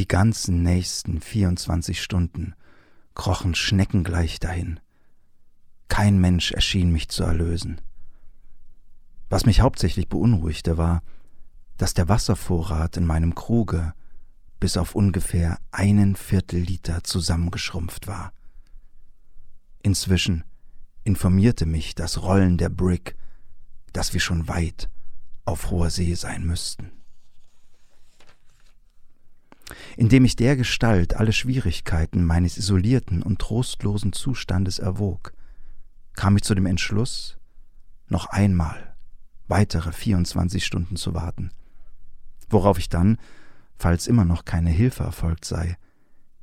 Die ganzen nächsten 24 Stunden krochen schneckengleich dahin. Kein Mensch erschien mich zu erlösen. Was mich hauptsächlich beunruhigte war, dass der Wasservorrat in meinem Kruge bis auf ungefähr einen Viertel Liter zusammengeschrumpft war. Inzwischen informierte mich das Rollen der Brick, dass wir schon weit auf hoher See sein müssten. Indem ich der Gestalt alle Schwierigkeiten meines isolierten und trostlosen Zustandes erwog, kam ich zu dem Entschluss, noch einmal weitere 24 Stunden zu warten, worauf ich dann, falls immer noch keine Hilfe erfolgt sei,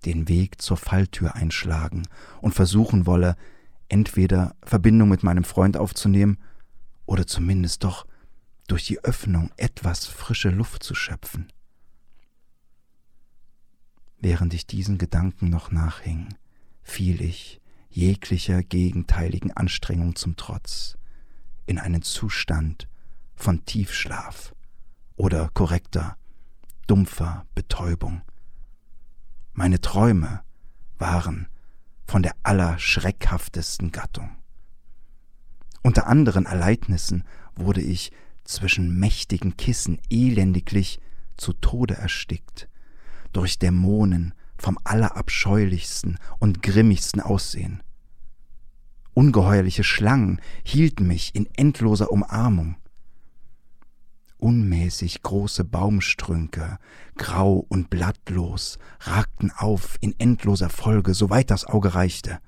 den Weg zur Falltür einschlagen und versuchen wolle, entweder Verbindung mit meinem Freund aufzunehmen oder zumindest doch durch die Öffnung etwas frische Luft zu schöpfen. Während ich diesen Gedanken noch nachhing, fiel ich, jeglicher gegenteiligen Anstrengung zum Trotz, in einen Zustand von Tiefschlaf oder korrekter, dumpfer Betäubung. Meine Träume waren von der allerschreckhaftesten Gattung. Unter anderen Erleidnissen wurde ich zwischen mächtigen Kissen elendiglich zu Tode erstickt, durch Dämonen vom allerabscheulichsten und grimmigsten Aussehen. Ungeheuerliche Schlangen hielten mich in endloser Umarmung. Unmäßig große Baumstrünke, grau und blattlos, ragten auf in endloser Folge, soweit das Auge reichte.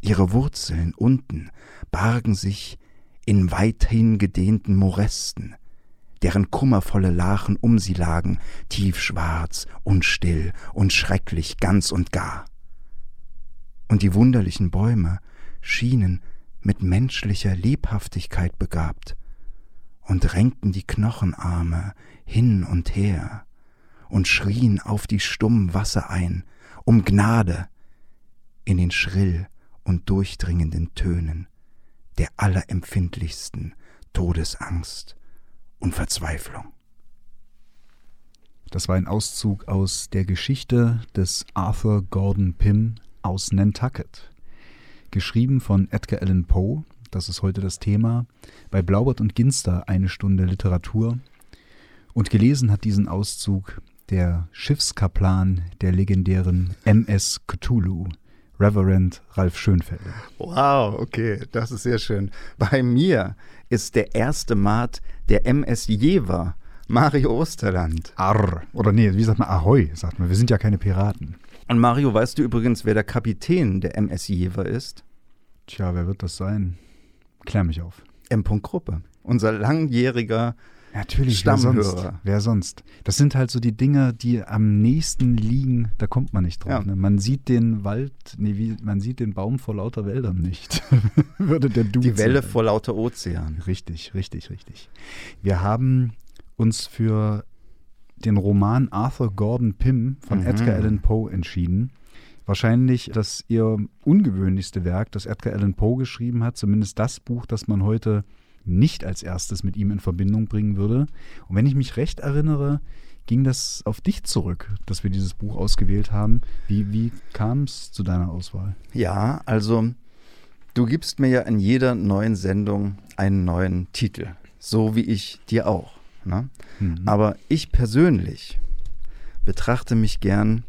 Ihre Wurzeln unten bargen sich in weithin gedehnten Morästen, deren kummervolle Lachen um sie lagen, tiefschwarz und still und schrecklich ganz und gar. Und die wunderlichen Bäume schienen mit menschlicher Lebhaftigkeit begabt und renkten die Knochenarme hin und her und schrien auf die stummen Wasser ein, um Gnade in den schrill und durchdringenden Tönen der allerempfindlichsten Todesangst und Verzweiflung. Das war ein Auszug aus der Geschichte des Arthur Gordon Pym aus Nantucket. Geschrieben von Edgar Allan Poe, das ist heute das Thema, bei Blaubart und Ginster eine Stunde Literatur. Und gelesen hat diesen Auszug der Schiffskaplan der legendären MS Cthulhu, Reverend Ralf Schönfelder. Wow, okay, das ist sehr schön. Bei mir ist der erste Mat der MS Jever, Mario Osterland. Arr. Oder nee, wie sagt man Ahoi, sagt man. Wir sind ja keine Piraten. Und Mario, weißt du übrigens, wer der Kapitän der MS Jever ist? Tja, wer wird das sein? Klär mich auf. M. Gruppe. Unser langjähriger Natürlich, Stammhörer. Wer sonst? wer sonst? Das sind halt so die Dinge, die am nächsten liegen, da kommt man nicht drauf. Ja. Ne? Man sieht den Wald, nee, wie, man sieht den Baum vor lauter Wäldern nicht. Würde der Dude Die Welle sagen. vor lauter Ozean. Richtig, richtig, richtig. Wir haben uns für den Roman Arthur Gordon Pym von Mhm. Edgar Allan Poe entschieden. Wahrscheinlich das ihr ungewöhnlichste Werk, das Edgar Allan Poe geschrieben hat, zumindest das Buch, das man heute nicht als erstes mit ihm in Verbindung bringen würde. Und wenn ich mich recht erinnere, ging das auf dich zurück, dass wir dieses Buch ausgewählt haben. Wie, wie kam es zu deiner Auswahl? Ja, also du gibst mir ja in jeder neuen Sendung einen neuen Titel. So wie ich dir auch. Ne? Mhm. Aber ich persönlich betrachte mich gern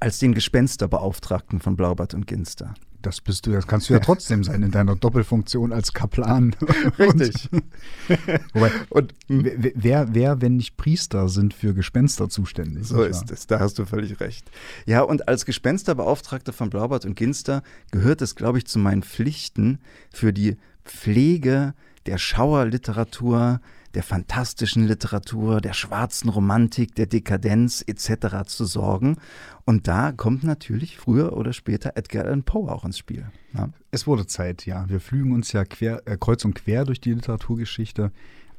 als den Gespensterbeauftragten von Blaubart und Ginster. Das bist du, das kannst du ja trotzdem sein in deiner Doppelfunktion als Kaplan. Richtig. Und, wobei, Und wer, wer, wenn nicht Priester, sind für Gespenster zuständig? So ist es, da hast du völlig recht. Ja, und als Gespensterbeauftragter von Blaubart und Ginster gehört es, glaube ich, zu meinen Pflichten für die Pflege der Schauerliteratur, der fantastischen Literatur, der schwarzen Romantik, der Dekadenz etc. zu sorgen. Und da kommt natürlich früher oder später Edgar Allan Poe auch ins Spiel. Ja. Es wurde Zeit, ja. Wir flügen uns ja quer, äh, kreuz und quer durch die Literaturgeschichte,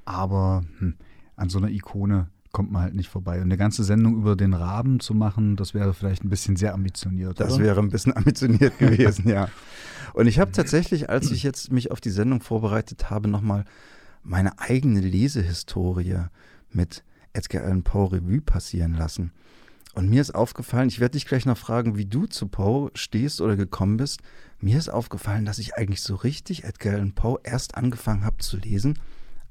aber hm, an so einer Ikone kommt man halt nicht vorbei. Und eine ganze Sendung über den Raben zu machen, das wäre vielleicht ein bisschen sehr ambitioniert. Das oder? wäre ein bisschen ambitioniert gewesen, ja. Und ich habe tatsächlich, als ich jetzt mich auf die Sendung vorbereitet habe, nochmal meine eigene Lesehistorie mit Edgar Allan Poe Revue passieren lassen. Und mir ist aufgefallen, ich werde dich gleich noch fragen, wie du zu Poe stehst oder gekommen bist. Mir ist aufgefallen, dass ich eigentlich so richtig Edgar Allan Poe erst angefangen habe zu lesen,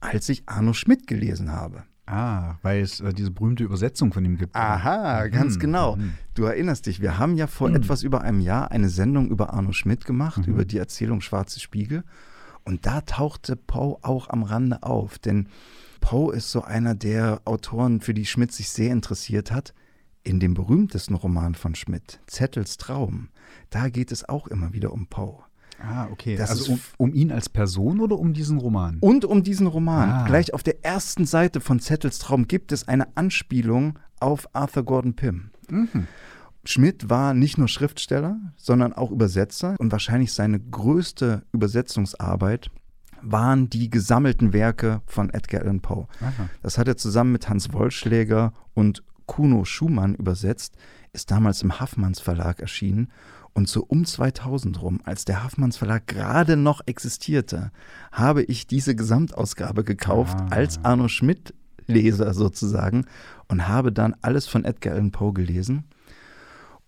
als ich Arno Schmidt gelesen habe. Ah, weil es äh, diese berühmte Übersetzung von ihm gibt. Aha, ganz Mhm, genau. mhm. Du erinnerst dich, wir haben ja vor Mhm. etwas über einem Jahr eine Sendung über Arno Schmidt gemacht, Mhm. über die Erzählung Schwarze Spiegel. Und da tauchte Poe auch am Rande auf, denn Poe ist so einer der Autoren, für die Schmidt sich sehr interessiert hat. In dem berühmtesten Roman von Schmidt, Zettels Traum, da geht es auch immer wieder um Poe. Ah, okay. Das also um, um ihn als Person oder um diesen Roman? Und um diesen Roman. Ah. Gleich auf der ersten Seite von Zettels Traum gibt es eine Anspielung auf Arthur Gordon Pym. Mhm. Schmidt war nicht nur Schriftsteller, sondern auch Übersetzer und wahrscheinlich seine größte Übersetzungsarbeit waren die gesammelten Werke von Edgar Allan Poe. Aha. Das hat er zusammen mit Hans Wollschläger und Kuno Schumann übersetzt, ist damals im Haffmanns Verlag erschienen und so um 2000 rum, als der Haffmanns Verlag gerade noch existierte, habe ich diese Gesamtausgabe gekauft Ah. als Arno Schmidt Leser sozusagen und habe dann alles von Edgar Allan Poe gelesen.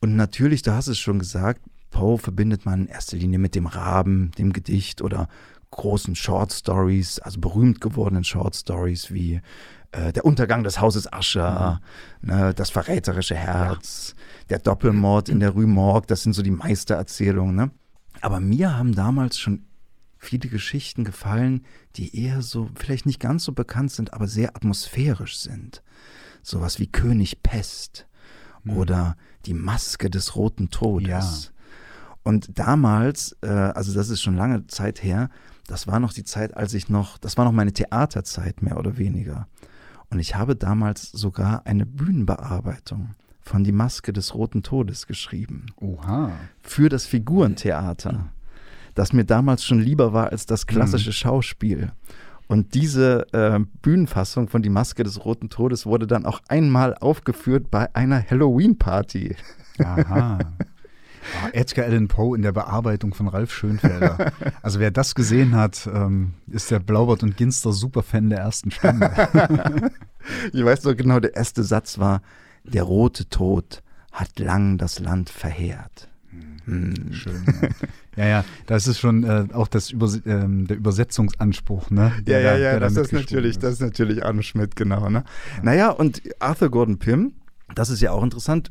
Und natürlich, du hast es schon gesagt, Poe verbindet man in erster Linie mit dem Raben, dem Gedicht oder großen Short Stories, also berühmt gewordenen Short Stories wie äh, Der Untergang des Hauses Ascher, ne, Das verräterische Herz, Der Doppelmord in der Rue Morgue, das sind so die Meistererzählungen. Ne? Aber mir haben damals schon viele Geschichten gefallen, die eher so, vielleicht nicht ganz so bekannt sind, aber sehr atmosphärisch sind. Sowas wie König Pest oder Die Maske des Roten Todes. Ja. Und damals, äh, also das ist schon lange Zeit her, das war noch die Zeit, als ich noch, das war noch meine Theaterzeit mehr oder weniger. Und ich habe damals sogar eine Bühnenbearbeitung von Die Maske des Roten Todes geschrieben Oha. für das Figurentheater, das mir damals schon lieber war als das klassische Schauspiel. Und diese äh, Bühnenfassung von Die Maske des Roten Todes wurde dann auch einmal aufgeführt bei einer Halloween-Party. Aha. Ah, Edgar Allan Poe in der Bearbeitung von Ralf Schönfelder. Also wer das gesehen hat, ähm, ist der Blaubart und Ginster Superfan der ersten Stunde. Ich weiß noch genau, der erste Satz war, der rote Tod hat lang das Land verheert. Hm. Schön. Ja, ja, ja das ist schon äh, auch das Übers ähm, der Übersetzungsanspruch, ne? Ja, Der ja, ja, der da das ist natürlich, das ist natürlich Arno Schmidt, genau. Ne? Naja, und Arthur Gordon Pym, das ist ja auch interessant.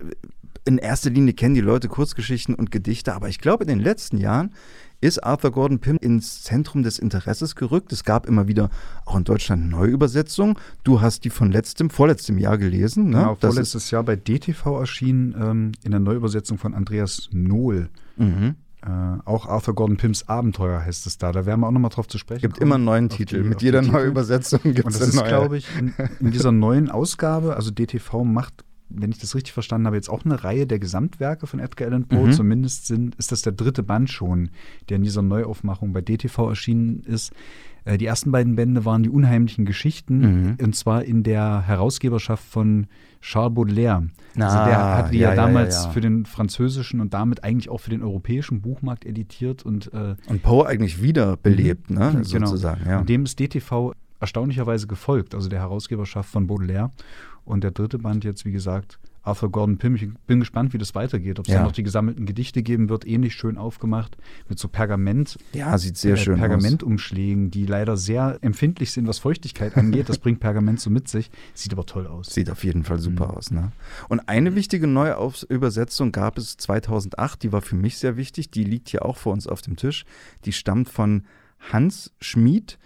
In erster Linie kennen die Leute Kurzgeschichten und Gedichte, aber ich glaube, in den letzten Jahren ist Arthur Gordon Pym ins Zentrum des Interesses gerückt. Es gab immer wieder auch in Deutschland Neuübersetzungen. Du hast die von letztem, vorletztem Jahr gelesen. Ne? Genau, das ist, vorletztes Jahr bei DTV erschienen, ähm, in der Neuübersetzung von Andreas Nohl. mhm. Äh, auch Arthur Gordon Pyms Abenteuer heißt es da. Da werden wir auch nochmal drauf zu sprechen. gibt kommen. immer einen neuen Titel. die- Mit jeder. Neuübersetzung gibt Und es das eine ist, neue. glaube ich, in, in dieser neuen Ausgabe, also DTV macht, wenn ich das richtig verstanden habe, jetzt auch eine Reihe der Gesamtwerke von Edgar Allan Poe. Mhm. Zumindest sind, ist das der dritte Band schon, der in dieser Neuaufmachung bei DTV erschienen ist. Äh, Die ersten beiden Bände waren die unheimlichen Geschichten, Mhm. und zwar in der Herausgeberschaft von Charles Baudelaire. also Ah, der hatte die ja, ja, damals ja, ja. für den französischen und damit eigentlich auch für den europäischen Buchmarkt editiert und äh, Und Poe eigentlich wiederbelebt, ne? Genau. sozusagen. Ja. Und dem ist DTV erstaunlicherweise gefolgt, also der Herausgeberschaft von Baudelaire. Und der dritte Band jetzt, wie gesagt, Arthur Gordon Pym. Ich bin gespannt, wie das weitergeht. Ob es Ja. dann noch die gesammelten Gedichte geben wird, ähnlich schön aufgemacht, mit so Pergament, ja, sieht sehr äh, schön aus. Pergamentumschlägen, die leider sehr empfindlich sind, was Feuchtigkeit angeht. Das bringt Pergament so mit sich. Sieht aber toll aus. Sieht auf jeden Fall super Mhm. aus. Ne? Und eine wichtige neue Aufs- Übersetzung gab es 2008, die war für mich sehr wichtig. Die liegt hier auch vor uns auf dem Tisch. Die stammt von Hans Schmid.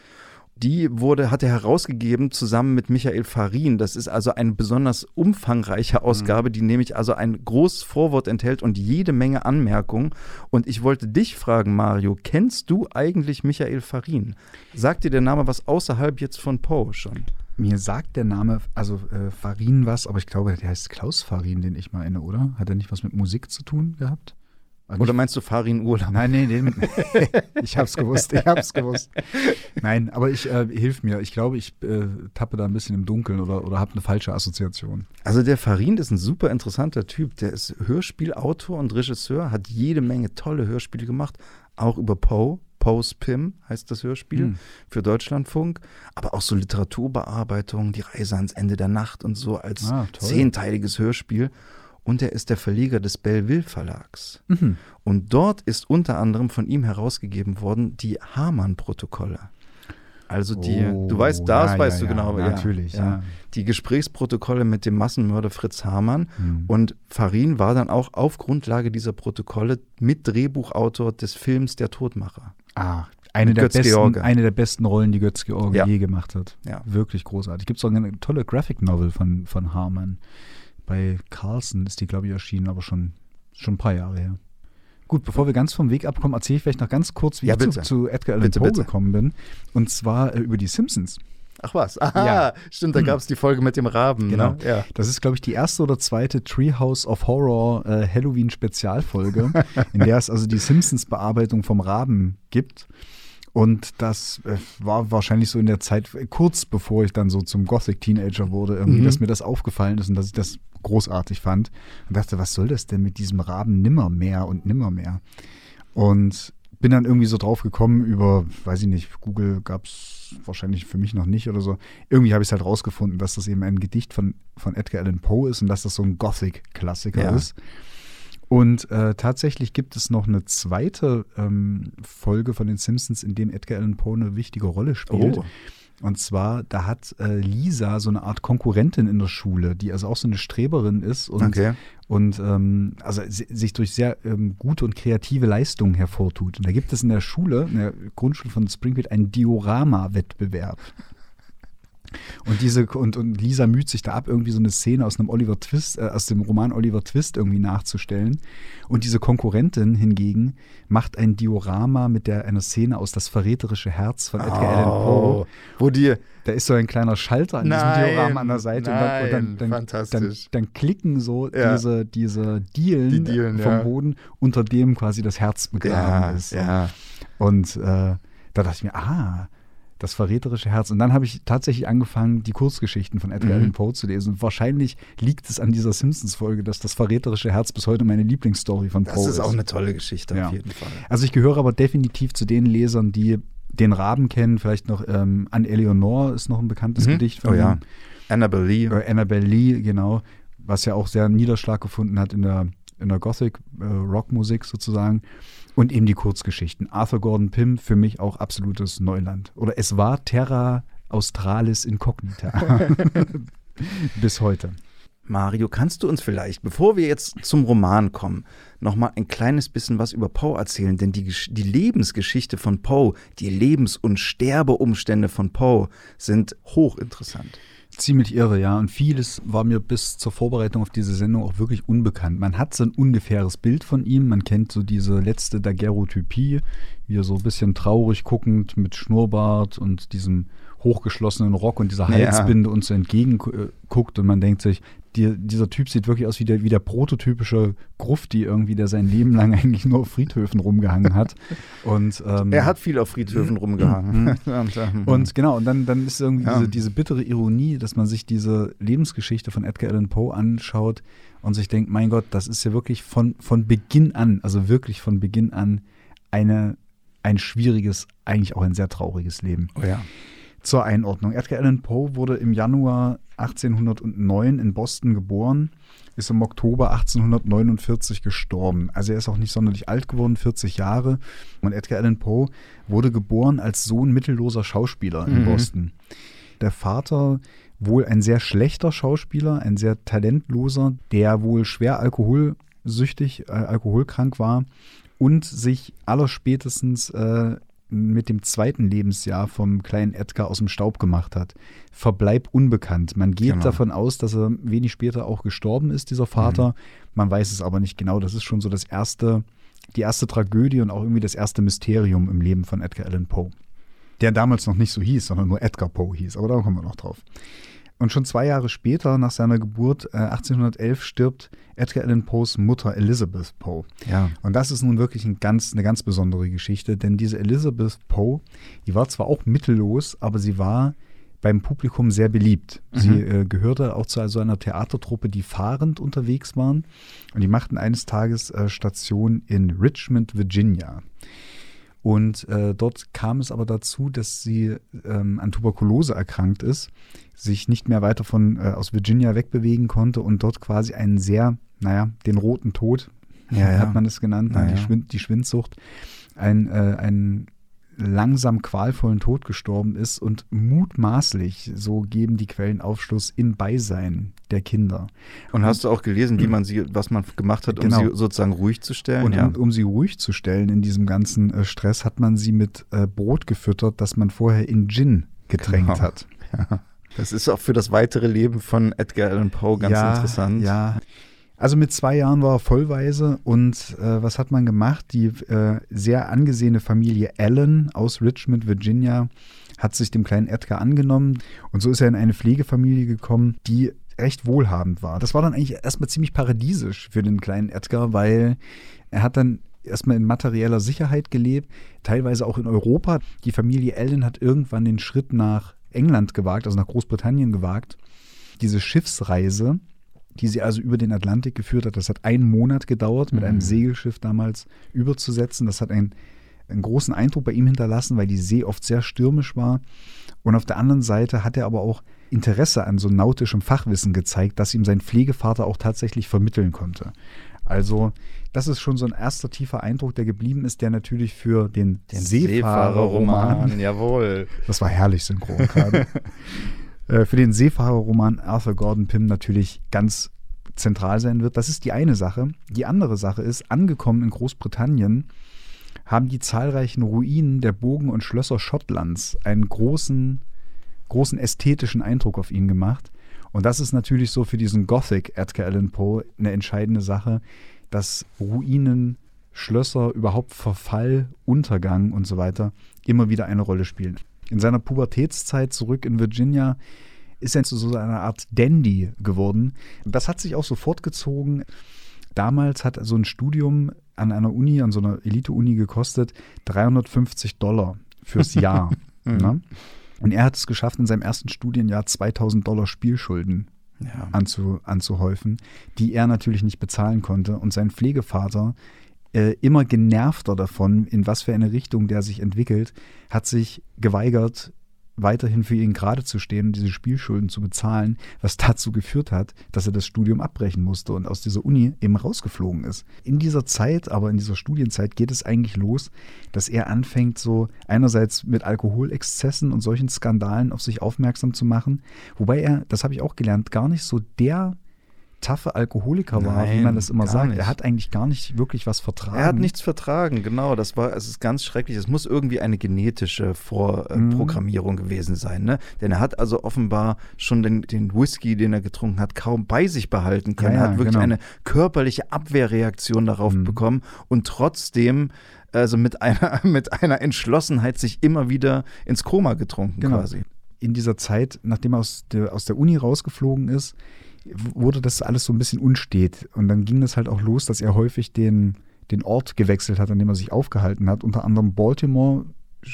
Die wurde, hat er herausgegeben zusammen mit Michael Farin. Das ist also eine besonders umfangreiche Ausgabe, die nämlich also ein großes Vorwort enthält und jede Menge Anmerkungen. Und ich wollte dich fragen, Mario, kennst du eigentlich Michael Farin? Sagt dir der Name was außerhalb jetzt von Poe schon? Mir sagt der Name, also äh, Farin was, aber ich glaube, der heißt Klaus Farin, den ich meine, oder? Hat er nicht was mit Musik zu tun gehabt? War Oder meinst du Farin Urlaub? Nein, nee, den, ich hab's gewusst, ich hab's gewusst. Nein, aber ich äh, hilf mir. Ich glaube, ich äh, tappe da ein bisschen im Dunkeln oder, oder habe eine falsche Assoziation. Also der Farin ist ein super interessanter Typ. Der ist Hörspielautor und Regisseur, hat jede Menge tolle Hörspiele gemacht, auch über Poe. Poe's Pim heißt das Hörspiel Hm. für Deutschlandfunk, aber auch so Literaturbearbeitung, die Reise ans Ende der Nacht und so als Ah, zehnteiliges Hörspiel. Und er ist der Verleger des Belleville Verlags. Mhm. Und dort ist unter anderem von ihm herausgegeben worden die Hamann-Protokolle. Also die, Oh, du weißt, das ja, weißt ja, du ja, genau. natürlich, ja. Die Gesprächsprotokolle mit dem Massenmörder Fritz Hamann. Hm. Und Farin war dann auch auf Grundlage dieser Protokolle mit Drehbuchautor des Films Der Todmacher. Ah, eine der, besten, eine der besten Rollen, die Götz George je gemacht hat. Ja. Wirklich großartig. Gibt es auch eine tolle Graphic Novel von, von Harman. Bei Carlson ist die, glaube ich, erschienen, aber schon, schon ein paar Jahre her. Gut, bevor wir ganz vom Weg abkommen, erzähle ich vielleicht noch ganz kurz, wie Ja, ich zu, zu Edgar Allan Bitte, Poe bitte. gekommen bin. Und zwar äh, über die Simpsons. Ach was, aha, Ja. stimmt, da gab es die Folge mit dem Raben. Genau. Ne? Ja. Das ist, glaube ich, die erste oder zweite Treehouse of Horror äh, Halloween-Spezialfolge, in der es also die Simpsons-Bearbeitung vom Raben gibt. Und das äh, war wahrscheinlich so in der Zeit, kurz bevor ich dann so zum Gothic-Teenager wurde, irgendwie, Mhm. dass mir das aufgefallen ist und dass ich das großartig fand. Und dachte, was soll das denn mit diesem Raben nimmermehr und nimmermehr? Und bin dann irgendwie so drauf gekommen über, weiß ich nicht, Google gab es wahrscheinlich für mich noch nicht oder so. Irgendwie habe ich es halt rausgefunden, dass das eben ein Gedicht von, von Edgar Allan Poe ist und dass das so ein Gothic-Klassiker Ja. ist. Und äh, tatsächlich gibt es noch eine zweite ähm, Folge von den Simpsons, in dem Edgar Allan Poe eine wichtige Rolle spielt. Oh. Und zwar, da hat äh, Lisa so eine Art Konkurrentin in der Schule, die also auch so eine Streberin ist und, Okay. und ähm, also si- sich durch sehr ähm, gute und kreative Leistungen hervortut. Und da gibt es in der Schule, in der Grundschule von Springfield, einen Diorama-Wettbewerb. Und diese und, und Lisa müht sich da ab, irgendwie so eine Szene aus einem Oliver Twist, äh, aus dem Roman Oliver Twist irgendwie nachzustellen. Und diese Konkurrentin hingegen macht ein Diorama mit der einer Szene aus Das verräterische Herz von Edgar Allan Poe. Oh, wo die, Da ist so ein kleiner Schalter an Nein, diesem Diorama an der Seite und dann, und dann, dann, fantastisch. Dann, dann klicken so Ja. diese, diese Dielen, Die Dielen, vom ja. Boden, unter dem quasi das Herz begraben ja, ist. ja. Und äh, da dachte ich mir, ah, das verräterische Herz. Und dann habe ich tatsächlich angefangen, die Kurzgeschichten von Edgar Mhm. Allan Poe zu lesen. Und wahrscheinlich liegt es an dieser Simpsons-Folge, dass das verräterische Herz bis heute meine Lieblingsstory von Das Poe ist auch eine tolle Geschichte Ja. auf jeden Fall. also ich gehöre aber definitiv zu den Lesern, die den Raben kennen. Vielleicht noch ähm, An Eleonore ist noch ein bekanntes Mhm. Gedicht von Oh ja. Annabelle Lee. Äh, Annabelle Lee, genau. Was ja auch sehr Niederschlag gefunden hat in der, in der Gothic-Rockmusik sozusagen. Und eben die Kurzgeschichten. Arthur Gordon Pym, für mich auch absolutes Neuland. Oder es war Terra Australis Incognita. Bis heute. Mario, kannst du uns vielleicht, bevor wir jetzt zum Roman kommen, noch mal ein kleines bisschen was über Poe erzählen? Denn die, die Lebensgeschichte von Poe, die Lebens- und Sterbeumstände von Poe sind hochinteressant. Ziemlich irre, ja. Und vieles war mir bis zur Vorbereitung auf diese Sendung auch wirklich unbekannt. Man hat so ein ungefähres Bild von ihm. Man kennt so diese letzte Daguerreotypie, wie er so ein bisschen traurig guckend mit Schnurrbart und diesem hochgeschlossenen Rock und dieser Ja. Halsbinde uns so entgegenguckt. Und man denkt sich, die, dieser Typ sieht wirklich aus wie der, wie der prototypische Grufti irgendwie, der sein Leben lang eigentlich nur auf Friedhöfen rumgehangen hat. Und, ähm, Er hat viel auf Friedhöfen rumgehangen. und, ähm, und genau, und dann, dann ist irgendwie Ja. diese, diese bittere Ironie, dass man sich diese Lebensgeschichte von Edgar Allan Poe anschaut und sich denkt, mein Gott, das ist ja wirklich von, von Beginn an, also wirklich von Beginn an eine, ein schwieriges, eigentlich auch ein sehr trauriges Leben. oh ja. Zur Einordnung. Edgar Allan Poe wurde im Januar 1809 in Boston geboren, ist im Oktober 1849 gestorben. Also er ist auch nicht sonderlich alt geworden, 40 Jahre. Und Edgar Allan Poe wurde geboren als Sohn mittelloser Schauspieler in Mhm. Boston. Der Vater wohl ein sehr schlechter Schauspieler, ein sehr talentloser, der wohl schwer alkoholsüchtig, äh, alkoholkrank war und sich allerspätestens äh, mit dem zweiten Lebensjahr vom kleinen Edgar aus dem Staub gemacht hat. Verbleib unbekannt. Man geht Genau. davon aus, dass er wenig später auch gestorben ist, dieser Vater. Man weiß es aber nicht genau. Das ist schon so das erste, die erste Tragödie und auch irgendwie das erste Mysterium im Leben von Edgar Allan Poe. Der damals noch nicht so hieß, sondern nur Edgar Poe hieß. Aber da kommen wir noch drauf. Und schon zwei Jahre später, nach seiner Geburt, äh, 1811, stirbt Edgar Allan Poes Mutter Elizabeth Poe. Ja. Und das ist nun wirklich ein ganz, eine ganz besondere Geschichte, denn diese Elizabeth Poe, die war zwar auch mittellos, aber sie war beim Publikum sehr beliebt. Sie Mhm. äh, gehörte auch zu also einer Theatertruppe, die fahrend unterwegs waren. Und die machten eines Tages äh, Station in Richmond, Virginia. Und äh, dort kam es aber dazu, dass sie ähm, an Tuberkulose erkrankt ist, sich nicht mehr weiter von äh, aus Virginia wegbewegen konnte und dort quasi einen sehr, naja, den roten Tod, ja, ja. hat man es genannt, Na, die, ja. Schwind, die Schwindsucht, ein, äh, einen langsam qualvollen Tod gestorben ist und mutmaßlich, so geben die Quellen Aufschluss, im Beisein der Kinder. Und hast du auch gelesen, wie man sie, was man gemacht hat, um Genau. sie sozusagen ruhig zu stellen? Und ja. um, um sie ruhig zu stellen in diesem ganzen äh, Stress, hat man sie mit äh, Brot gefüttert, das man vorher in Gin getränkt Genau. hat. Das ist auch für das weitere Leben von Edgar Allan Poe ganz ja, interessant. Ja. Also mit zwei Jahren war er vollweise und äh, was hat man gemacht? Die äh, sehr angesehene Familie Allen aus Richmond, Virginia, hat sich dem kleinen Edgar angenommen und so ist er in eine Pflegefamilie gekommen, die recht wohlhabend war. Das war dann eigentlich erstmal ziemlich paradiesisch für den kleinen Edgar, weil er hat dann erstmal in materieller Sicherheit gelebt, teilweise auch in Europa. Die Familie Allen hat irgendwann den Schritt nach England gewagt, also nach Großbritannien gewagt. Diese Schiffsreise, die sie also über den Atlantik geführt hat, das hat einen Monat gedauert, mit einem Mhm. Segelschiff damals überzusetzen. Das hat einen, einen großen Eindruck bei ihm hinterlassen, weil die See oft sehr stürmisch war. Und auf der anderen Seite hat er aber auch Interesse an so nautischem Fachwissen gezeigt, das ihm sein Pflegevater auch tatsächlich vermitteln konnte. Also, das ist schon so ein erster tiefer Eindruck, der geblieben ist, der natürlich für den, Den Seefahrerroman, jawohl. das war herrlich synchron gerade, äh, für den Seefahrerroman Arthur Gordon Pym natürlich ganz zentral sein wird. Das ist die eine Sache. Die andere Sache ist, angekommen in Großbritannien haben die zahlreichen Ruinen der Burgen und Schlösser Schottlands einen großen, großen ästhetischen Eindruck auf ihn gemacht. Und das ist natürlich so für diesen Gothic Edgar Allan Poe eine entscheidende Sache, dass Ruinen, Schlösser, überhaupt Verfall, Untergang und so weiter immer wieder eine Rolle spielen. In seiner Pubertätszeit zurück in Virginia ist er zu so einer Art Dandy geworden. Das hat sich auch so fortgezogen. Damals hat so ein Studium an einer Uni, an so einer Elite-Uni gekostet 350 Dollar fürs Jahr. ne? Und er hat es geschafft, in seinem ersten Studienjahr 2000 Dollar Spielschulden Ja. anzu, anzuhäufen, die er natürlich nicht bezahlen konnte. Und sein Pflegevater, äh, immer genervter davon, in was für eine Richtung der sich entwickelt, hat sich geweigert, weiterhin für ihn gerade zu stehen und diese Spielschulden zu bezahlen, was dazu geführt hat, dass er das Studium abbrechen musste und aus dieser Uni eben rausgeflogen ist. In dieser Zeit, aber in dieser Studienzeit geht es eigentlich los, dass er anfängt, so einerseits mit Alkoholexzessen und solchen Skandalen auf sich aufmerksam zu machen, wobei er, das habe ich auch gelernt, gar nicht so der taffe Alkoholiker war, wie Nein, man das immer sagt. nicht. Er hat eigentlich gar nicht wirklich was vertragen. Er hat nichts vertragen, genau. Das war, es ist ganz schrecklich. Es muss irgendwie eine genetische Vorprogrammierung gewesen sein, ne? Denn er hat also offenbar schon den, den Whisky, den er getrunken hat, kaum bei sich behalten können. Ja, er hat wirklich genau. eine körperliche Abwehrreaktion darauf Mhm. bekommen und trotzdem also mit einer, mit einer Entschlossenheit sich immer wieder ins Koma getrunken Genau. quasi. in dieser Zeit, nachdem er aus der, aus der Uni rausgeflogen ist, wurde das alles so ein bisschen unstet. Und dann ging das halt auch los, dass er häufig den, den Ort gewechselt hat, an dem er sich aufgehalten hat. Unter anderem Baltimore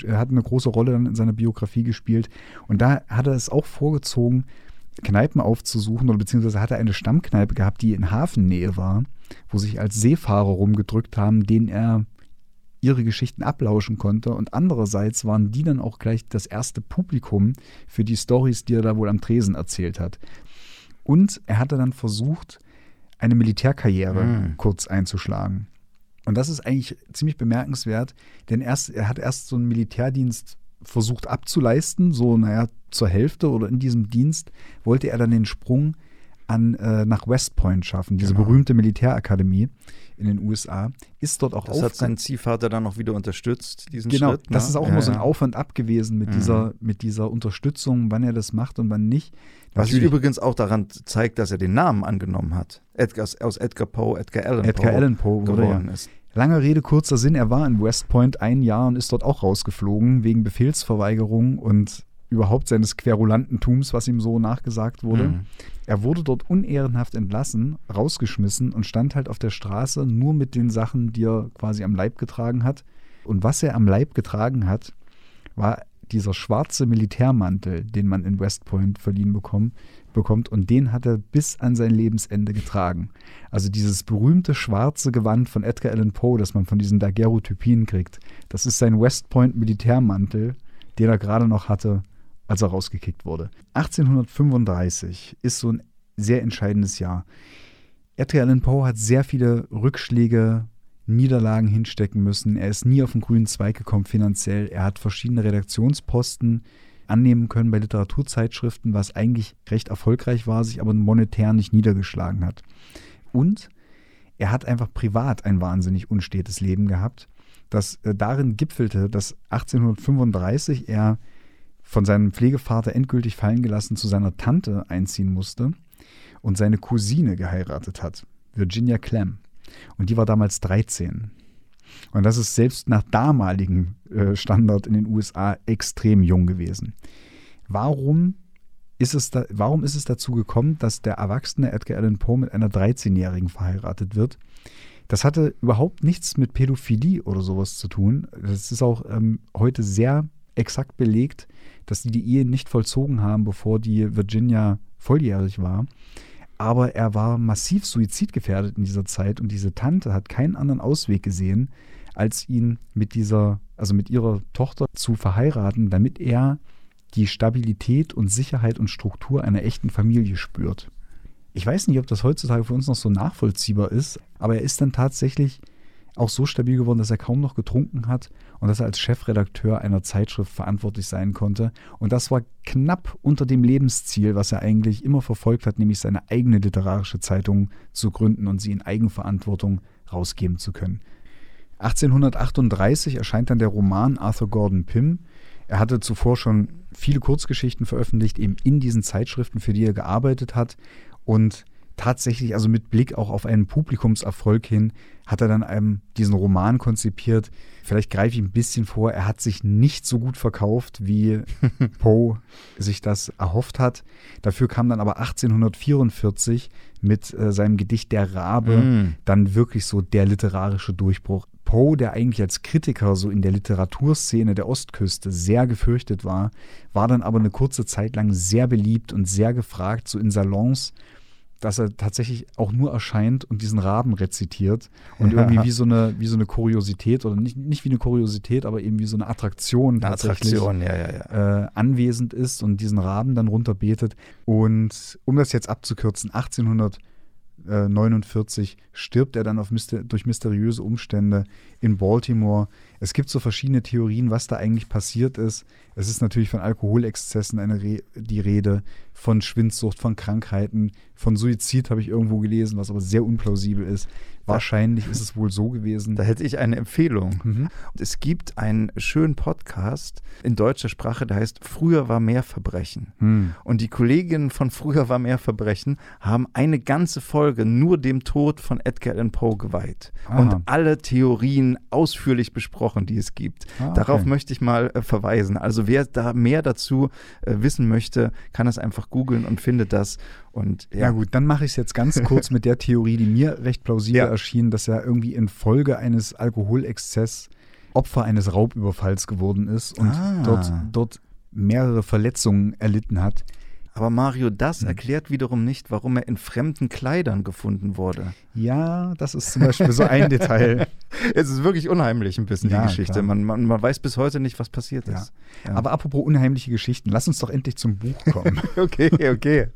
er hat eine große Rolle dann in seiner Biografie gespielt. Und da hat er es auch vorgezogen, Kneipen aufzusuchen oder beziehungsweise hat er eine Stammkneipe gehabt, die in Hafennähe war, wo sich als Seefahrer rumgedrückt haben, denen er ihre Geschichten ablauschen konnte. Und andererseits waren die dann auch gleich das erste Publikum für die Stories, die er da wohl am Tresen erzählt hat. Und er hatte dann versucht, eine Militärkarriere Mhm. kurz einzuschlagen. Und das ist eigentlich ziemlich bemerkenswert, denn erst, er hat erst so einen Militärdienst versucht abzuleisten, so naja, zur Hälfte oder in diesem Dienst wollte er dann den Sprung an, äh, nach West Point schaffen, diese Genau. berühmte Militärakademie in den USA, ist dort auch Das hat sein Ziehvater dann auch wieder unterstützt, diesen Genau, Schritt. das ne? ist auch Ja, immer so ein ja. Auf und Ab gewesen mit, Mhm. dieser, mit dieser Unterstützung, wann er das macht und wann nicht. Was sich Natürlich- übrigens auch daran zeigt, dass er den Namen angenommen hat. Edgar, aus Edgar Poe, Edgar Allan Edgar Poe Allan Poe wurde ja. geworden ist. Lange Rede, kurzer Sinn, er war in West Point ein Jahr und ist dort auch rausgeflogen wegen Befehlsverweigerung und überhaupt seines Querulantentums, was ihm so nachgesagt wurde. Mhm. Er wurde dort unehrenhaft entlassen, rausgeschmissen und stand halt auf der Straße nur mit den Sachen, die er quasi am Leib getragen hat. Und was er am Leib getragen hat, war dieser schwarze Militärmantel, den man in West Point verliehen bekommt, bekommt und den hat er bis an sein Lebensende getragen. Also dieses berühmte schwarze Gewand von Edgar Allan Poe, das man von diesen Daguerreotypien kriegt, das ist sein West Point Militärmantel, den er gerade noch hatte, als er rausgekickt wurde. 1835 ist so ein sehr entscheidendes Jahr. Edgar Allan Poe hat sehr viele Rückschläge, Niederlagen hinstecken müssen. Er ist nie auf den grünen Zweig gekommen finanziell. Er hat verschiedene Redaktionsposten annehmen können bei Literaturzeitschriften, was eigentlich recht erfolgreich war, sich aber monetär nicht niedergeschlagen hat. Und er hat einfach privat ein wahnsinnig unstetes Leben gehabt, das äh, darin gipfelte, dass 1835 er von seinem Pflegevater endgültig fallen gelassen zu seiner Tante einziehen musste und seine Cousine geheiratet hat, Virginia Clem. Und die war damals 13. Und das ist selbst nach damaligem äh, Standard in den USA extrem jung gewesen. Warum ist, es da, warum ist es dazu gekommen, dass der erwachsene Edgar Allan Poe mit einer 13-Jährigen verheiratet wird? Das hatte überhaupt nichts mit Pädophilie oder sowas zu tun. Das ist auch ähm, heute sehr exakt belegt, dass die die Ehe nicht vollzogen haben, bevor die Virginia volljährig war aber er war massiv suizidgefährdet in dieser Zeit und diese Tante hat keinen anderen Ausweg gesehen, als ihn mit dieser, also mit ihrer Tochter zu verheiraten, damit er die Stabilität und Sicherheit und Struktur einer echten Familie spürt. Ich weiß nicht, ob das heutzutage für uns noch so nachvollziehbar ist, aber er ist dann tatsächlich auch so stabil geworden, dass er kaum noch getrunken hat und dass er als Chefredakteur einer Zeitschrift verantwortlich sein konnte. Und das war knapp unter dem Lebensziel, was er eigentlich immer verfolgt hat, nämlich seine eigene literarische Zeitung zu gründen und sie in Eigenverantwortung rausgeben zu können. 1838 erscheint dann der Roman Arthur Gordon Pym. Er hatte zuvor schon viele Kurzgeschichten veröffentlicht, eben in diesen Zeitschriften, für die er gearbeitet hat. Und tatsächlich, also mit Blick auch auf einen Publikumserfolg hin, hat er dann einem diesen Roman konzipiert. Vielleicht greife ich ein bisschen vor, er hat sich nicht so gut verkauft, wie Poe sich das erhofft hat. Dafür kam dann aber 1844 mit äh, seinem Gedicht Der Rabe mm. dann wirklich so der literarische Durchbruch. Poe, der eigentlich als Kritiker so in der Literaturszene der Ostküste sehr gefürchtet war, war dann aber eine kurze Zeit lang sehr beliebt und sehr gefragt, so in Salons dass er tatsächlich auch nur erscheint und diesen Raben rezitiert und ja. irgendwie wie so eine wie so eine Kuriosität oder nicht, nicht wie eine Kuriosität, aber eben wie so eine Attraktion tatsächlich Attraktion, ja, ja, äh, anwesend ist und diesen Raben dann runterbetet. Und um das jetzt abzukürzen, 1849 stirbt er dann auf, durch mysteriöse Umstände in Baltimore. Es gibt so verschiedene Theorien, was da eigentlich passiert ist. Es ist natürlich von Alkoholexzessen eine Re die Rede, von Schwindsucht, von Krankheiten, von Suizid habe ich irgendwo gelesen, was aber sehr unplausibel ist. Wahrscheinlich ist es wohl so gewesen. Da hätte ich eine Empfehlung. Mhm. Es gibt einen schönen Podcast in deutscher Sprache, der heißt Früher war mehr Verbrechen. Mhm. Und die Kolleginnen von Früher war mehr Verbrechen haben eine ganze Folge nur dem Tod von Edgar Allan Poe geweiht Aha. und alle Theorien ausführlich besprochen, die es gibt. Ah, okay. Darauf möchte ich mal äh, verweisen. Also wer da mehr dazu äh, wissen möchte, kann es einfach googeln und findet das. Und ja, ja gut, dann mache ich es jetzt ganz kurz mit der Theorie, die mir recht plausibel ja. erschien, dass er irgendwie infolge eines Alkoholexzess Opfer eines Raubüberfalls geworden ist und ah. dort, dort mehrere Verletzungen erlitten hat. Aber Mario, das hm. erklärt wiederum nicht, warum er in fremden Kleidern gefunden wurde. Ja, das ist zum Beispiel so ein Detail. Es ist wirklich unheimlich ein bisschen ja, die Geschichte. Man, man, man, weiß bis heute nicht, was passiert ja. ist. Ja. Aber apropos unheimliche Geschichten, lass uns doch endlich zum Buch kommen. okay, okay.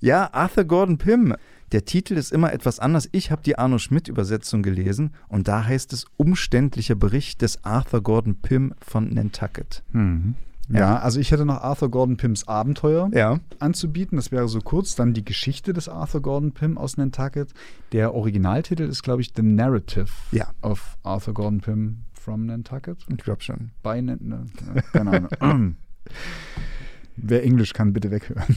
Ja, Arthur Gordon Pym. Der Titel ist immer etwas anders. Ich habe die Arno Schmidt-Übersetzung gelesen und da heißt es Umständlicher Bericht des Arthur Gordon Pym von Nantucket. Mhm. Ja. ja. also ich hätte noch Arthur Gordon Pyms Abenteuer ja. anzubieten. Das wäre so kurz. Dann die Geschichte des Arthur Gordon Pym aus Nantucket. Der Originaltitel ist, glaube ich, The Narrative ja. of Arthur Gordon Pym from Nantucket. Ich glaube schon. Bei, ne, keine Ahnung. Wer Englisch kann, bitte weghören.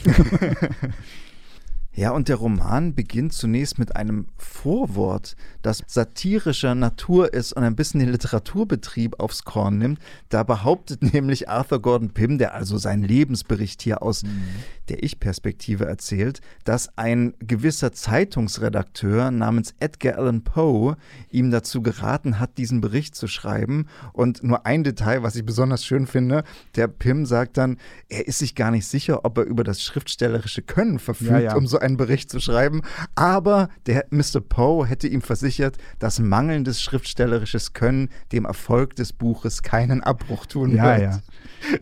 Ja, und der Roman beginnt zunächst mit einem Vorwort, das satirischer Natur ist und ein bisschen den Literaturbetrieb aufs Korn nimmt. Da behauptet nämlich Arthur Gordon Pym, der also seinen Lebensbericht hier aus mhm. der Ich-Perspektive erzählt, dass ein gewisser Zeitungsredakteur namens Edgar Allan Poe ihm dazu geraten hat, diesen Bericht zu schreiben. Und nur ein Detail, was ich besonders schön finde, der Pym sagt dann, er ist sich gar nicht sicher, ob er über das schriftstellerische Können verfügt, ja, ja. um so einen Bericht zu schreiben. Aber der Mr. Poe hätte ihm versichert, dass mangelndes schriftstellerisches Können dem Erfolg des Buches keinen Abbruch tun ja, wird.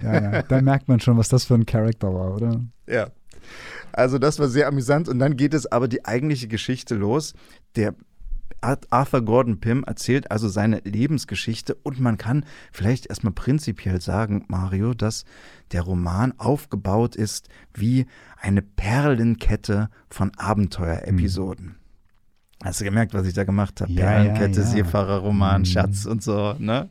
Ja, ja, ja. Da merkt man schon, was das für ein Charakter war, oder? Ja. Also das war sehr amüsant und dann geht es aber die eigentliche Geschichte los. Der Arthur Gordon Pym erzählt also seine Lebensgeschichte und man kann vielleicht erstmal prinzipiell sagen, Mario, dass der Roman aufgebaut ist wie eine Perlenkette von Abenteuerepisoden. Mhm. Hast du gemerkt, was ich da gemacht habe? Ja, Perlenkette, ja, ja. Seefahrerroman, mhm. Schatz und so, ne?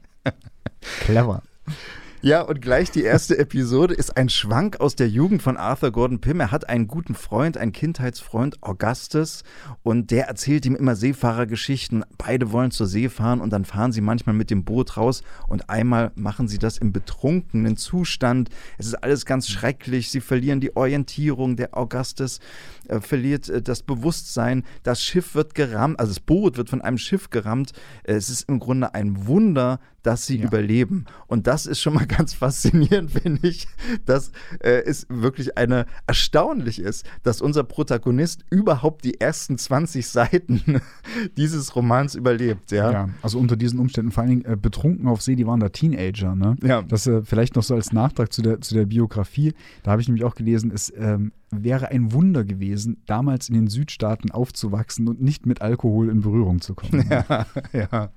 Clever. Ja, und gleich die erste Episode ist ein Schwank aus der Jugend von Arthur Gordon Pym. Er hat einen guten Freund, einen Kindheitsfreund, Augustus, und der erzählt ihm immer Seefahrergeschichten. Beide wollen zur See fahren und dann fahren sie manchmal mit dem Boot raus und einmal machen sie das im betrunkenen Zustand. Es ist alles ganz schrecklich. Sie verlieren die Orientierung. Der Augustus äh, verliert äh, das Bewusstsein. Das Schiff wird gerammt, also das Boot wird von einem Schiff gerammt. Es ist im Grunde ein Wunder, dass sie ja. überleben. Und das ist schon mal ganz faszinierend, finde ich, dass äh, es wirklich eine erstaunlich ist, dass unser Protagonist überhaupt die ersten 20 Seiten dieses Romans überlebt. Ja, ja also unter diesen Umständen vor allen Dingen äh, betrunken auf See, die waren da Teenager. Ne? Ja. Das äh, vielleicht noch so als Nachtrag zu der, zu der Biografie. Da habe ich nämlich auch gelesen, es ähm, wäre ein Wunder gewesen, damals in den Südstaaten aufzuwachsen und nicht mit Alkohol in Berührung zu kommen. Ja, ja.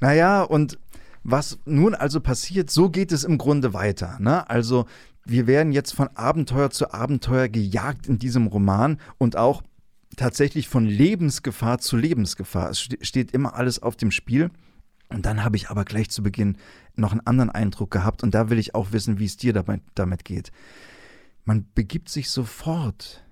Naja, und was nun also passiert, so geht es im Grunde weiter. Ne? Also wir werden jetzt von Abenteuer zu Abenteuer gejagt in diesem Roman und auch tatsächlich von Lebensgefahr zu Lebensgefahr. Es steht immer alles auf dem Spiel. Und dann habe ich aber gleich zu Beginn noch einen anderen Eindruck gehabt und da will ich auch wissen, wie es dir damit, damit geht. Man begibt sich sofort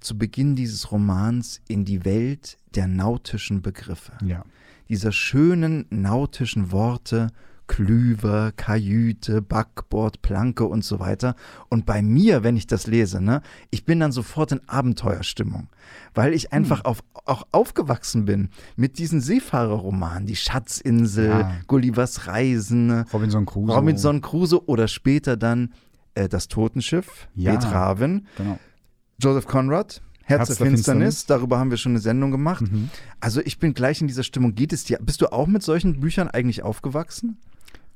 zu Beginn dieses Romans in die Welt der nautischen Begriffe. Ja dieser schönen nautischen Worte Klüver, Kajüte, Backbord, Planke und so weiter. Und bei mir, wenn ich das lese, ne, ich bin dann sofort in Abenteuerstimmung, weil ich einfach hm. auf, auch aufgewachsen bin mit diesen Seefahrerromanen, die Schatzinsel, ja. Gullivers Reisen, Robinson Crusoe, Robinson Crusoe oder später dann äh, das Totenschiff, ja, Betraven, genau. Joseph Conrad, Herz, Herz der Finsternis. Finsternis. Darüber haben wir schon eine Sendung gemacht. Mhm. Also ich bin gleich in dieser Stimmung. Geht es dir? Bist du auch mit solchen Büchern eigentlich aufgewachsen?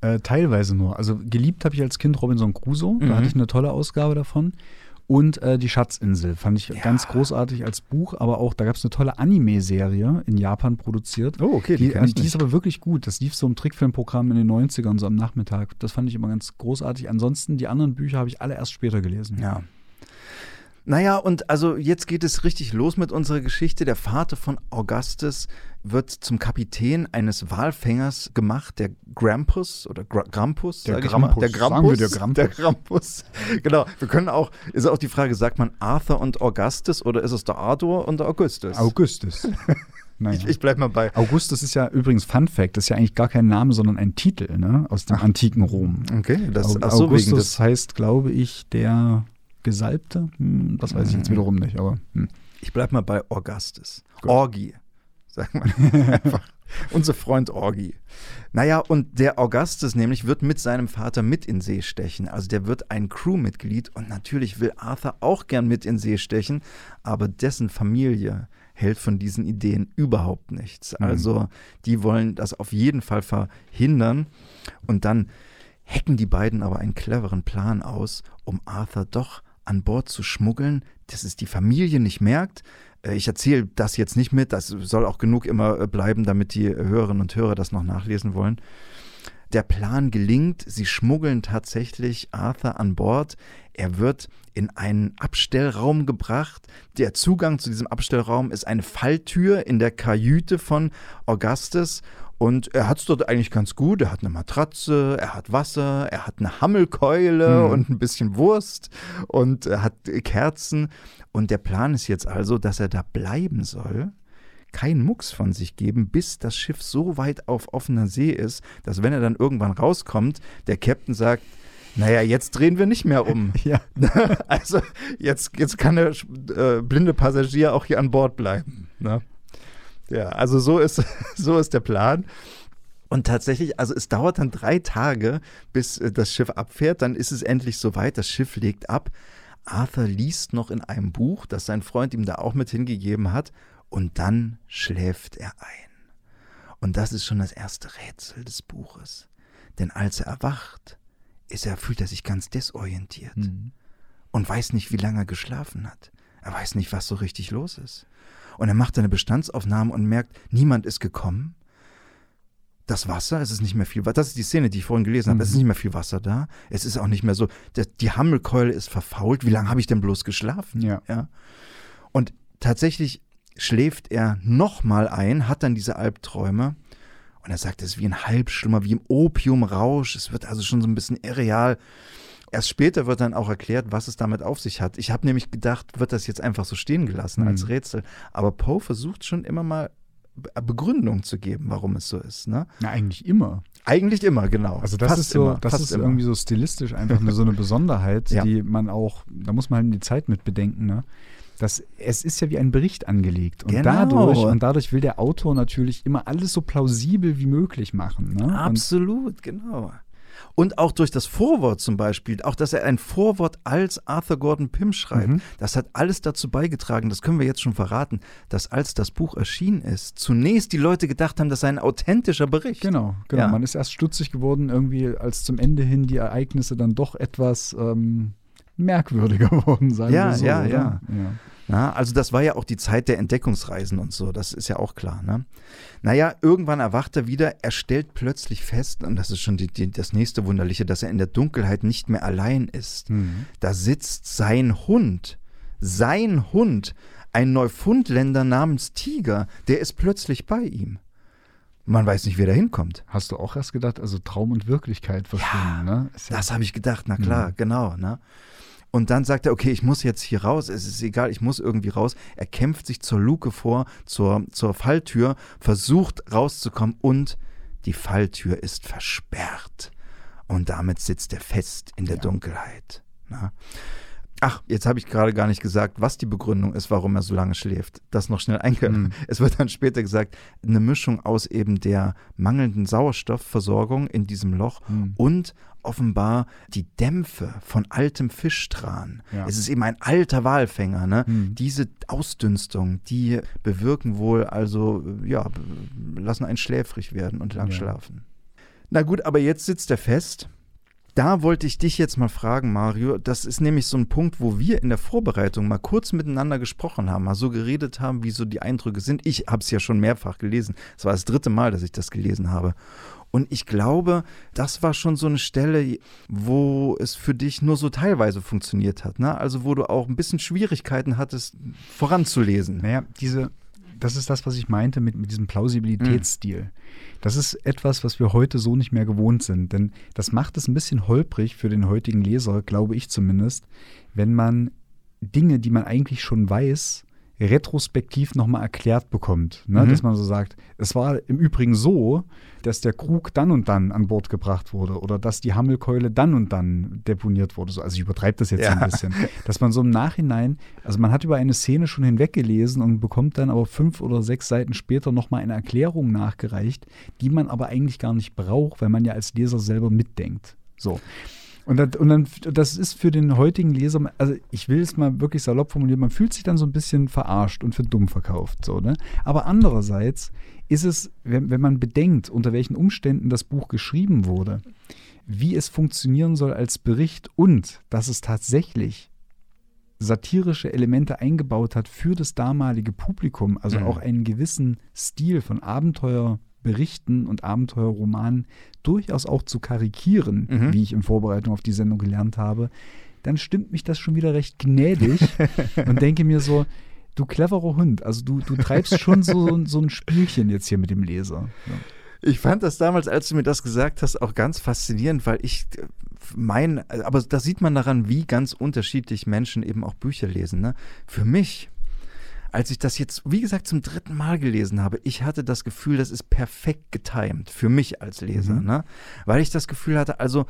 Äh, teilweise nur. Also geliebt habe ich als Kind Robinson Crusoe. Mhm. Da hatte ich eine tolle Ausgabe davon. Und äh, die Schatzinsel fand ich ja. ganz großartig als Buch, aber auch, da gab es eine tolle Anime-Serie in Japan produziert. Oh, okay, die, die, die ist aber wirklich gut. Das lief so im Trickfilmprogramm in den 90ern, so am Nachmittag. Das fand ich immer ganz großartig. Ansonsten, die anderen Bücher habe ich alle erst später gelesen. Ja, naja, und also jetzt geht es richtig los mit unserer Geschichte. Der Vater von Augustus wird zum Kapitän eines Walfängers gemacht, der Grampus oder Gra Grampus, der Grampus, der Grampus, der Grampus. Der Grampus. genau. Wir können auch, ist auch die Frage, sagt man Arthur und Augustus oder ist es der Arthur und der Augustus? Augustus. Naja. Ich, ich bleib mal bei. Augustus ist ja übrigens Fun Fact, das ist ja eigentlich gar kein Name, sondern ein Titel ne, aus dem ach. antiken Rom. Okay, das ach so, Augustus das heißt, glaube ich, der Gesalbte? Hm, das weiß ich jetzt mhm. wiederum nicht, aber. Hm. Ich bleib mal bei Augustus. Gut. Orgi, sagen wir einfach. Unser Freund Orgi. Naja, und der Augustus nämlich wird mit seinem Vater mit in See stechen. Also der wird ein Crewmitglied und natürlich will Arthur auch gern mit in See stechen, aber dessen Familie hält von diesen Ideen überhaupt nichts. Mhm. Also die wollen das auf jeden Fall verhindern. Und dann hacken die beiden aber einen cleveren Plan aus, um Arthur doch an Bord zu schmuggeln, dass es die Familie nicht merkt. Äh, ich erzähle das jetzt nicht mit, das soll auch genug immer äh, bleiben, damit die Hörerinnen und Hörer das noch nachlesen wollen. Der Plan gelingt, sie schmuggeln tatsächlich Arthur an Bord. Er wird in einen Abstellraum gebracht. Der Zugang zu diesem Abstellraum ist eine Falltür in der Kajüte von Augustus Und er hat es dort eigentlich ganz gut. Er hat eine Matratze, er hat Wasser, er hat eine Hammelkeule Mhm. und ein bisschen Wurst und er hat Kerzen. Und der Plan ist jetzt also, dass er da bleiben soll, keinen Mucks von sich geben, bis das Schiff so weit auf offener See ist, dass wenn er dann irgendwann rauskommt, der Captain sagt, naja, jetzt drehen wir nicht mehr um. Ja. Also jetzt, jetzt kann der äh, blinde Passagier auch hier an Bord bleiben. Ne? Ja, also so ist, so ist der Plan. Und tatsächlich, also es dauert dann drei Tage, bis äh, das Schiff abfährt. Dann ist es endlich soweit, das Schiff legt ab. Arthur liest noch in einem Buch, das sein Freund ihm da auch mit hingegeben hat. Und dann schläft er ein. Und das ist schon das erste Rätsel des Buches. Denn als er erwacht, ist er, fühlt er sich ganz desorientiert Mhm. und weiß nicht, wie lange er geschlafen hat. Er weiß nicht, was so richtig los ist. Und er macht eine Bestandsaufnahme und merkt, niemand ist gekommen. Das Wasser, es ist nicht mehr viel Wasser. Das ist die Szene, die ich vorhin gelesen habe. Es ist Mhm. nicht mehr viel Wasser da. Es ist auch nicht mehr so. Die Hammelkeule ist verfault. Wie lange habe ich denn bloß geschlafen? Ja. ja. Und tatsächlich schläft er nochmal ein, hat dann diese Albträume. Und er sagt, es ist wie ein Halbschlummer, wie im Opiumrausch. Es wird also schon so ein bisschen irreal. Erst später wird dann auch erklärt, was es damit auf sich hat. Ich habe nämlich gedacht, wird das jetzt einfach so stehen gelassen als Mhm. Rätsel. Aber Poe versucht schon immer mal Be- Begründung zu geben, warum es so ist. Ne? Na, eigentlich immer. Eigentlich immer, genau. Also das Fast ist so, immer, das ist immer. irgendwie so stilistisch einfach nur so eine Besonderheit, Ja. die man auch, da muss man halt die Zeit mit bedenken, ne? Das, es ist ja wie ein Bericht angelegt. Und Genau. dadurch, und dadurch will der Autor natürlich immer alles so plausibel wie möglich machen. Ne? Und, Absolut, genau. Und auch durch das Vorwort zum Beispiel, auch dass er ein Vorwort als Arthur Gordon Pym schreibt, Mhm. das hat alles dazu beigetragen, das können wir jetzt schon verraten, dass als das Buch erschienen ist, zunächst die Leute gedacht haben, das sei ein authentischer Bericht. Genau, genau. Ja. Man ist erst stutzig geworden, irgendwie, als zum Ende hin die Ereignisse dann doch etwas ähm, merkwürdiger wurden, sagen Ja, wir so. ja, oder? ja. ja. Na, also das war ja auch die Zeit der Entdeckungsreisen und so, das ist ja auch klar. Ne? Naja, irgendwann erwacht er wieder, er stellt plötzlich fest, und das ist schon die, die, das nächste Wunderliche, dass er in der Dunkelheit nicht mehr allein ist. Mhm. Da sitzt sein Hund, sein Hund, ein Neufundländer namens Tiger, der ist plötzlich bei ihm. Man weiß nicht, wer da hinkommt. Hast du auch erst gedacht, also Traum und Wirklichkeit verschwimmen, ne? Ist ja- Das habe ich gedacht, na klar, Mhm. genau. Ne? Und dann sagt er, okay, ich muss jetzt hier raus, es ist egal, ich muss irgendwie raus. Er kämpft sich zur Luke vor, zur, zur Falltür, versucht rauszukommen und die Falltür ist versperrt. Und damit sitzt er fest in der Ja. Dunkelheit. Ne? Ach, jetzt habe ich gerade gar nicht gesagt, was die Begründung ist, warum er so lange schläft. Das noch schnell einge. Mhm. Es wird dann später gesagt, eine Mischung aus eben der mangelnden Sauerstoffversorgung in diesem Loch Mhm. und offenbar die Dämpfe von altem Fischtran. Ja. Es ist eben ein alter Walfänger. Ne? Mhm. Diese Ausdünstung, die bewirken wohl also, ja, lassen einen schläfrig werden und lang Ja. schlafen. Na gut, aber jetzt sitzt er fest. Da wollte ich dich jetzt mal fragen, Mario. Das ist nämlich so ein Punkt, wo wir in der Vorbereitung mal kurz miteinander gesprochen haben, mal so geredet haben, wie so die Eindrücke sind. Ich habe es ja schon mehrfach gelesen. Es war das dritte Mal, dass ich das gelesen habe. Und ich glaube, das war schon so eine Stelle, wo es für dich nur so teilweise funktioniert hat. Ne? Also wo du auch ein bisschen Schwierigkeiten hattest, voranzulesen. Naja, diese, das ist das, was ich meinte mit, mit diesem Plausibilitätsstil. Das ist etwas, was wir heute so nicht mehr gewohnt sind. Denn das macht es ein bisschen holprig für den heutigen Leser, glaube ich zumindest, wenn man Dinge, die man eigentlich schon weiß, retrospektiv nochmal erklärt bekommt. Ne? Mhm. Dass man so sagt, es war im Übrigen so, dass der Krug dann und dann an Bord gebracht wurde oder dass die Hammelkeule dann und dann deponiert wurde. So, Also ich übertreibe das jetzt Ja. ein bisschen. Dass man so im Nachhinein, also man hat über eine Szene schon hinweggelesen und bekommt dann aber fünf oder sechs Seiten später nochmal eine Erklärung nachgereicht, die man aber eigentlich gar nicht braucht, weil man ja als Leser selber mitdenkt. So. Und, das, und dann, das ist für den heutigen Leser, also ich will es mal wirklich salopp formulieren, man fühlt sich dann so ein bisschen verarscht und für dumm verkauft. So, ne? Aber andererseits ist es, wenn, wenn man bedenkt, unter welchen Umständen das Buch geschrieben wurde, wie es funktionieren soll als Bericht und dass es tatsächlich satirische Elemente eingebaut hat für das damalige Publikum, also Mhm. auch einen gewissen Stil von Abenteuerberichten und Abenteuerromanen durchaus auch zu karikieren, Mhm. wie ich in Vorbereitung auf die Sendung gelernt habe, dann stimmt mich das schon wieder recht gnädig und denke mir so, du cleverer Hund, also du, du treibst schon so, so ein Spielchen jetzt hier mit dem Leser. Ja. Ich fand das damals, als du mir das gesagt hast, auch ganz faszinierend, weil ich mein, aber da sieht man daran, wie ganz unterschiedlich Menschen eben auch Bücher lesen. Ne? Für mich, als ich das jetzt, wie gesagt, zum dritten Mal gelesen habe, ich hatte das Gefühl, das ist perfekt getimed für mich als Leser, mhm. ne? Weil ich das Gefühl hatte, also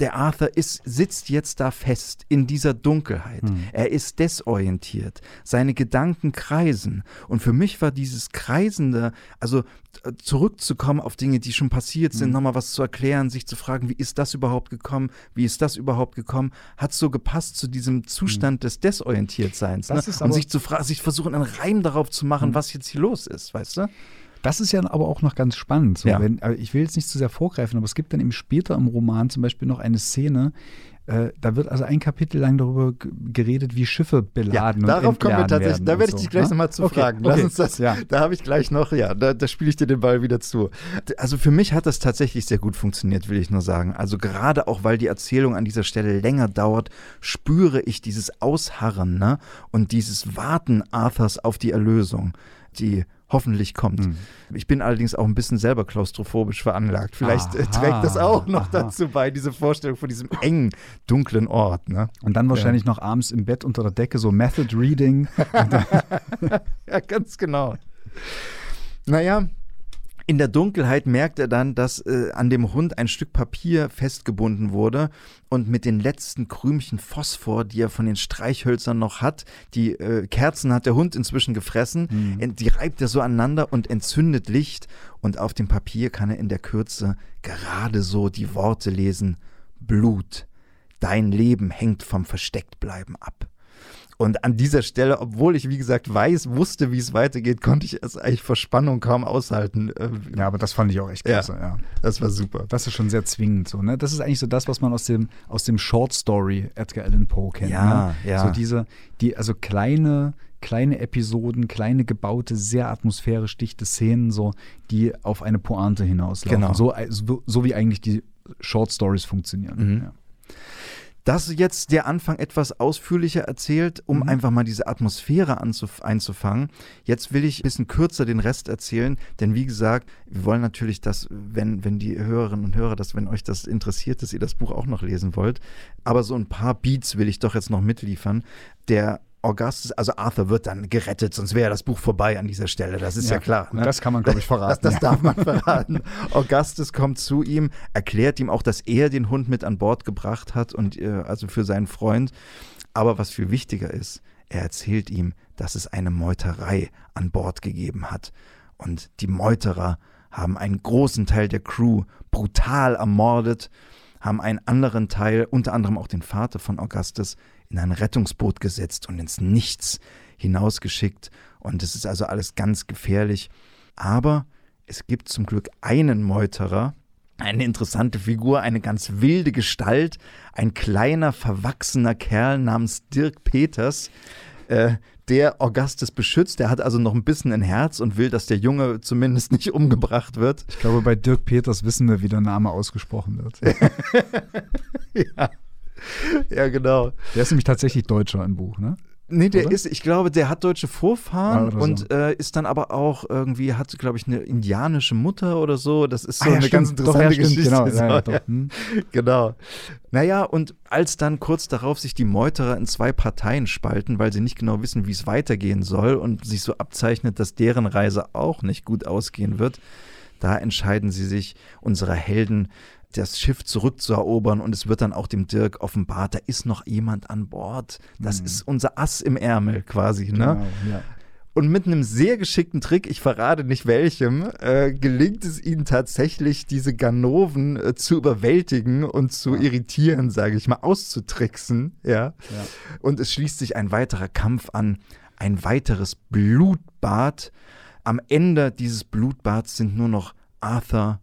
der Arthur ist, sitzt jetzt da fest in dieser Dunkelheit. Hm. Er ist desorientiert. Seine Gedanken kreisen. Und für mich war dieses Kreisende, also äh, zurückzukommen auf Dinge, die schon passiert sind, hm. nochmal was zu erklären, sich zu fragen, wie ist das überhaupt gekommen? Wie ist das überhaupt gekommen? Hat so gepasst zu diesem Zustand hm. des Desorientiertseins. Ne? Und sich zu fragen, sich versuchen, einen Reim darauf zu machen, hm. was jetzt hier los ist, weißt du? Das ist ja aber auch noch ganz spannend. So, ja. wenn, ich will jetzt nicht zu sehr vorgreifen, aber es gibt dann eben später im Roman zum Beispiel noch eine Szene, äh, da wird also ein Kapitel lang darüber geredet, wie Schiffe beladen ja, darauf kommen wir tatsächlich. Da werde ich dich gleich ne? nochmal zu okay, fragen. Lass okay. uns das. Ja. Da habe ich gleich noch. Ja, da, da spiele ich dir den Ball wieder zu. Also für mich hat das tatsächlich sehr gut funktioniert, will ich nur sagen. Also gerade auch, weil die Erzählung an dieser Stelle länger dauert, spüre ich dieses Ausharren ne? und dieses Warten Arthurs auf die Erlösung. Die hoffentlich kommt. Mhm. Ich bin allerdings auch ein bisschen selber klaustrophobisch veranlagt. Vielleicht äh, aha, trägt das auch noch aha. dazu bei, diese Vorstellung von diesem engen, dunklen Ort. Ne? Und dann wahrscheinlich ja. noch abends im Bett unter der Decke so Method Reading. ja, ganz genau. Naja, in der Dunkelheit merkt er dann, dass äh, an dem Hund ein Stück Papier festgebunden wurde und mit den letzten Krümchen Phosphor, die er von den Streichhölzern noch hat, die äh, Kerzen hat der Hund inzwischen gefressen, mhm. die reibt er so aneinander und entzündet Licht und auf dem Papier kann er in der Kürze gerade so die Worte lesen, Blut, dein Leben hängt vom Verstecktbleiben ab. Und an dieser Stelle, obwohl ich, wie gesagt, weiß, wusste, wie es weitergeht, konnte ich es eigentlich vor Spannung kaum aushalten. Äh, ja, aber das fand ich auch echt klasse, ja. ja. Das war super. Das ist schon sehr zwingend so, ne? Das ist eigentlich so das, was man aus dem, aus dem Short Story Edgar Allan Poe kennt. Ja, ne? ja. So diese, die, also kleine, kleine Episoden, kleine gebaute, sehr atmosphärisch dichte Szenen, so, die auf eine Pointe hinauslaufen. Genau. So, so, so wie eigentlich die Short Stories funktionieren. Mhm. Ja. Das jetzt der Anfang etwas ausführlicher erzählt, um mhm. einfach mal diese Atmosphäre einzufangen. Jetzt will ich ein bisschen kürzer den Rest erzählen, denn wie gesagt, wir wollen natürlich, dass, wenn, wenn die Hörerinnen und Hörer, dass wenn euch das interessiert, dass ihr das Buch auch noch lesen wollt. Aber so ein paar Beats will ich doch jetzt noch mitliefern. Der Augustus, also Arthur wird dann gerettet, sonst wäre das Buch vorbei an dieser Stelle. Das ist ja, ja klar. Ne? Das kann man, glaube ich, verraten. Das, das darf man verraten. Augustus kommt zu ihm, erklärt ihm auch, dass er den Hund mit an Bord gebracht hat und äh, also für seinen Freund. Aber was viel wichtiger ist, er erzählt ihm, dass es eine Meuterei an Bord gegeben hat. Und die Meuterer haben einen großen Teil der Crew brutal ermordet, haben einen anderen Teil, unter anderem auch den Vater von Augustus, in ein Rettungsboot gesetzt und ins Nichts hinausgeschickt. Und es ist also alles ganz gefährlich. Aber es gibt zum Glück einen Meuterer, eine interessante Figur, eine ganz wilde Gestalt, ein kleiner, verwachsener Kerl namens Dirk Peters, äh, der Augustus beschützt. Der hat also noch ein bisschen ein Herz und will, dass der Junge zumindest nicht umgebracht wird. Ich glaube, bei Dirk Peters wissen wir, wie der Name ausgesprochen wird. ja. Ja, genau. Der ist nämlich tatsächlich Deutscher im Buch, ne? Nee, der Oder? ist, ich glaube, der hat deutsche Vorfahren ja, und so. äh, ist dann aber auch irgendwie, hat, glaube ich, eine indianische Mutter oder so. Das ist so ah, ja, eine stimmt. ganz interessante doch, ja, Geschichte. Genau, so, ja, doch, hm. genau. Naja, und als dann kurz darauf sich die Meuterer in zwei Parteien spalten, weil sie nicht genau wissen, wie es weitergehen soll und sich so abzeichnet, dass deren Reise auch nicht gut ausgehen wird, da entscheiden sie sich, unsere Helden das Schiff zurückzuerobern und es wird dann auch dem Dirk offenbart, da ist noch jemand an Bord. Das mhm. ist unser Ass im Ärmel quasi. Ne? Genau, ja. Und mit einem sehr geschickten Trick, ich verrate nicht welchem, äh, gelingt es ihnen tatsächlich, diese Ganoven äh, zu überwältigen und zu ja. irritieren, sage ich mal, auszutricksen. Ja? ja. Und es schließt sich ein weiterer Kampf an, ein weiteres Blutbad. Am Ende dieses Blutbads sind nur noch Arthur,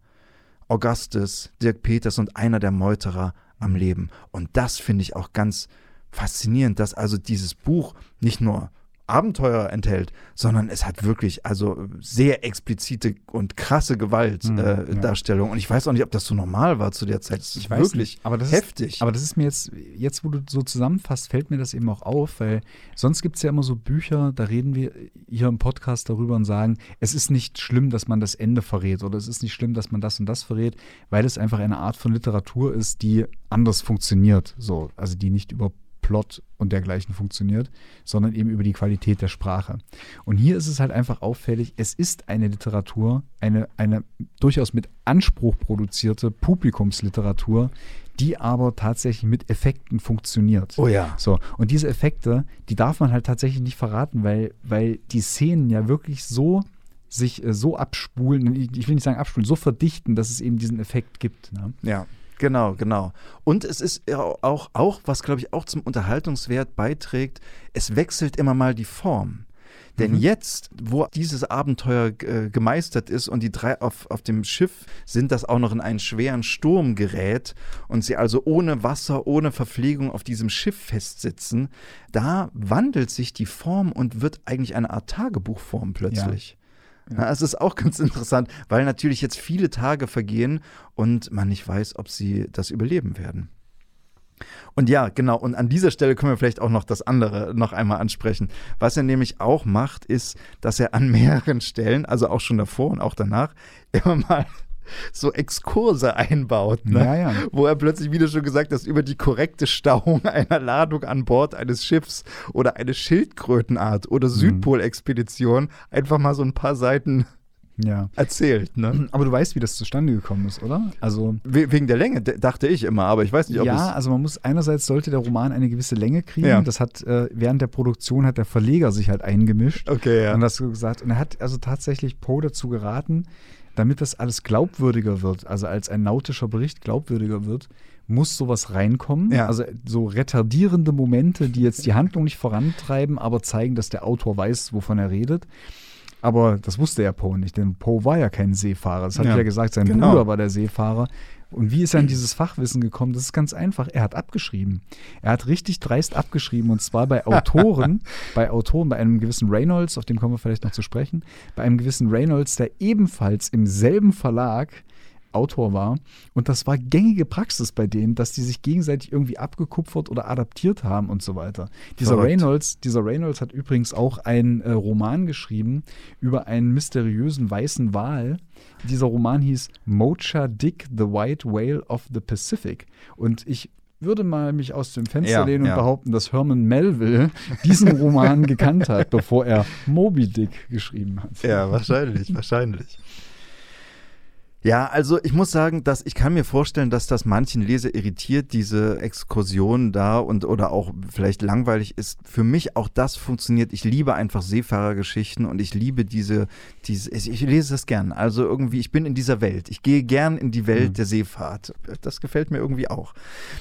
Augustus, Dirk Peters und einer der Meuterer am Leben. Und das finde ich auch ganz faszinierend, dass also dieses Buch nicht nur Abenteuer enthält, sondern es hat wirklich also sehr explizite und krasse Gewaltdarstellung. Mhm, ja. und ich weiß auch nicht, ob das so normal war zu der Zeit. Das Ich weiß wirklich nicht, aber das heftig. Ist, aber das ist mir jetzt, jetzt wo du so zusammenfasst, fällt mir das eben auch auf, weil sonst gibt es ja immer so Bücher, da reden wir hier im Podcast darüber und sagen, es ist nicht schlimm, dass man das Ende verrät oder es ist nicht schlimm, dass man das und das verrät, weil es einfach eine Art von Literatur ist, die anders funktioniert. So, also die nicht über Plot und dergleichen funktioniert, sondern eben über die Qualität der Sprache. Und hier ist es halt einfach auffällig, es ist eine Literatur, eine, eine durchaus mit Anspruch produzierte Publikumsliteratur, die aber tatsächlich mit Effekten funktioniert. oh ja. So, und diese Effekte, die darf man halt tatsächlich nicht verraten, weil, weil die Szenen ja wirklich so sich äh, so abspulen, ich will nicht sagen abspulen, so verdichten, dass es eben diesen Effekt gibt. Ne? Ja, genau, genau. Und es ist auch, auch was glaube ich auch zum Unterhaltungswert beiträgt, es wechselt immer mal die Form. Denn Mhm. jetzt, wo dieses Abenteuer äh, gemeistert ist und die drei auf, auf dem Schiff sind, das auch noch in einen schweren Sturm gerät und sie also ohne Wasser, ohne Verpflegung auf diesem Schiff festsitzen, da wandelt sich die Form und wird eigentlich eine Art Tagebuchform plötzlich. Ja. Es ist auch ganz interessant, weil natürlich jetzt viele Tage vergehen und man nicht weiß, ob sie das überleben werden. Und ja, genau, und an dieser Stelle können wir vielleicht auch noch das andere noch einmal ansprechen. Was er nämlich auch macht, ist, dass er an mehreren Stellen, also auch schon davor und auch danach, immer mal so Exkurse einbaut, ne? Ja, ja. wo er plötzlich, wie du schon gesagt hast, über die korrekte Stauung einer Ladung an Bord eines Schiffs oder eine Schildkrötenart oder Südpolexpedition einfach mal so ein paar Seiten Ja. erzählt. Ne? Aber du weißt, wie das zustande gekommen ist, oder? Also We- Wegen der Länge, dachte ich immer, aber ich weiß nicht, ob ja, es. also man muss einerseits sollte der Roman eine gewisse Länge kriegen. Ja. Das hat äh, während der Produktion hat der Verleger sich halt eingemischt Okay, ja. und das gesagt. Und er hat also tatsächlich Poe dazu geraten, damit das alles glaubwürdiger wird, also als ein nautischer Bericht glaubwürdiger wird, muss sowas reinkommen. Ja. Also so retardierende Momente, die jetzt die Handlung nicht vorantreiben, aber zeigen, dass der Autor weiß, wovon er redet. Aber das wusste ja Poe nicht, denn Poe war ja kein Seefahrer. Das hatte Ja, ja gesagt, sein genau. Bruder war der Seefahrer. Und wie ist er an dieses Fachwissen gekommen? Das ist ganz einfach. Er hat abgeschrieben. Er hat richtig dreist abgeschrieben und zwar bei Autoren, bei Autoren, bei einem gewissen Reynolds, auf den kommen wir vielleicht noch zu sprechen, bei einem gewissen Reynolds, der ebenfalls im selben Verlag Autor war. Und das war gängige Praxis bei denen, dass die sich gegenseitig irgendwie abgekupfert oder adaptiert haben und so weiter. Dieser Verrückt. Reynolds, dieser Reynolds hat übrigens auch einen äh, Roman geschrieben über einen mysteriösen weißen Wal. Dieser Roman hieß Mocha Dick, the White Whale of the Pacific. Und ich würde mal mich aus dem Fenster Ja, lehnen und ja. behaupten, dass Herman Melville diesen Roman gekannt hat, bevor er Moby Dick geschrieben hat. Ja, wahrscheinlich, wahrscheinlich. Ja, also ich muss sagen, dass ich kann mir vorstellen, dass das manchen Leser irritiert, diese Exkursion da und oder auch vielleicht langweilig ist. Für mich auch das funktioniert. Ich liebe einfach Seefahrergeschichten und ich liebe diese, diese ich lese das gern. Also irgendwie, ich bin in dieser Welt. Ich gehe gern in die Welt Mhm. der Seefahrt. Das gefällt mir irgendwie auch.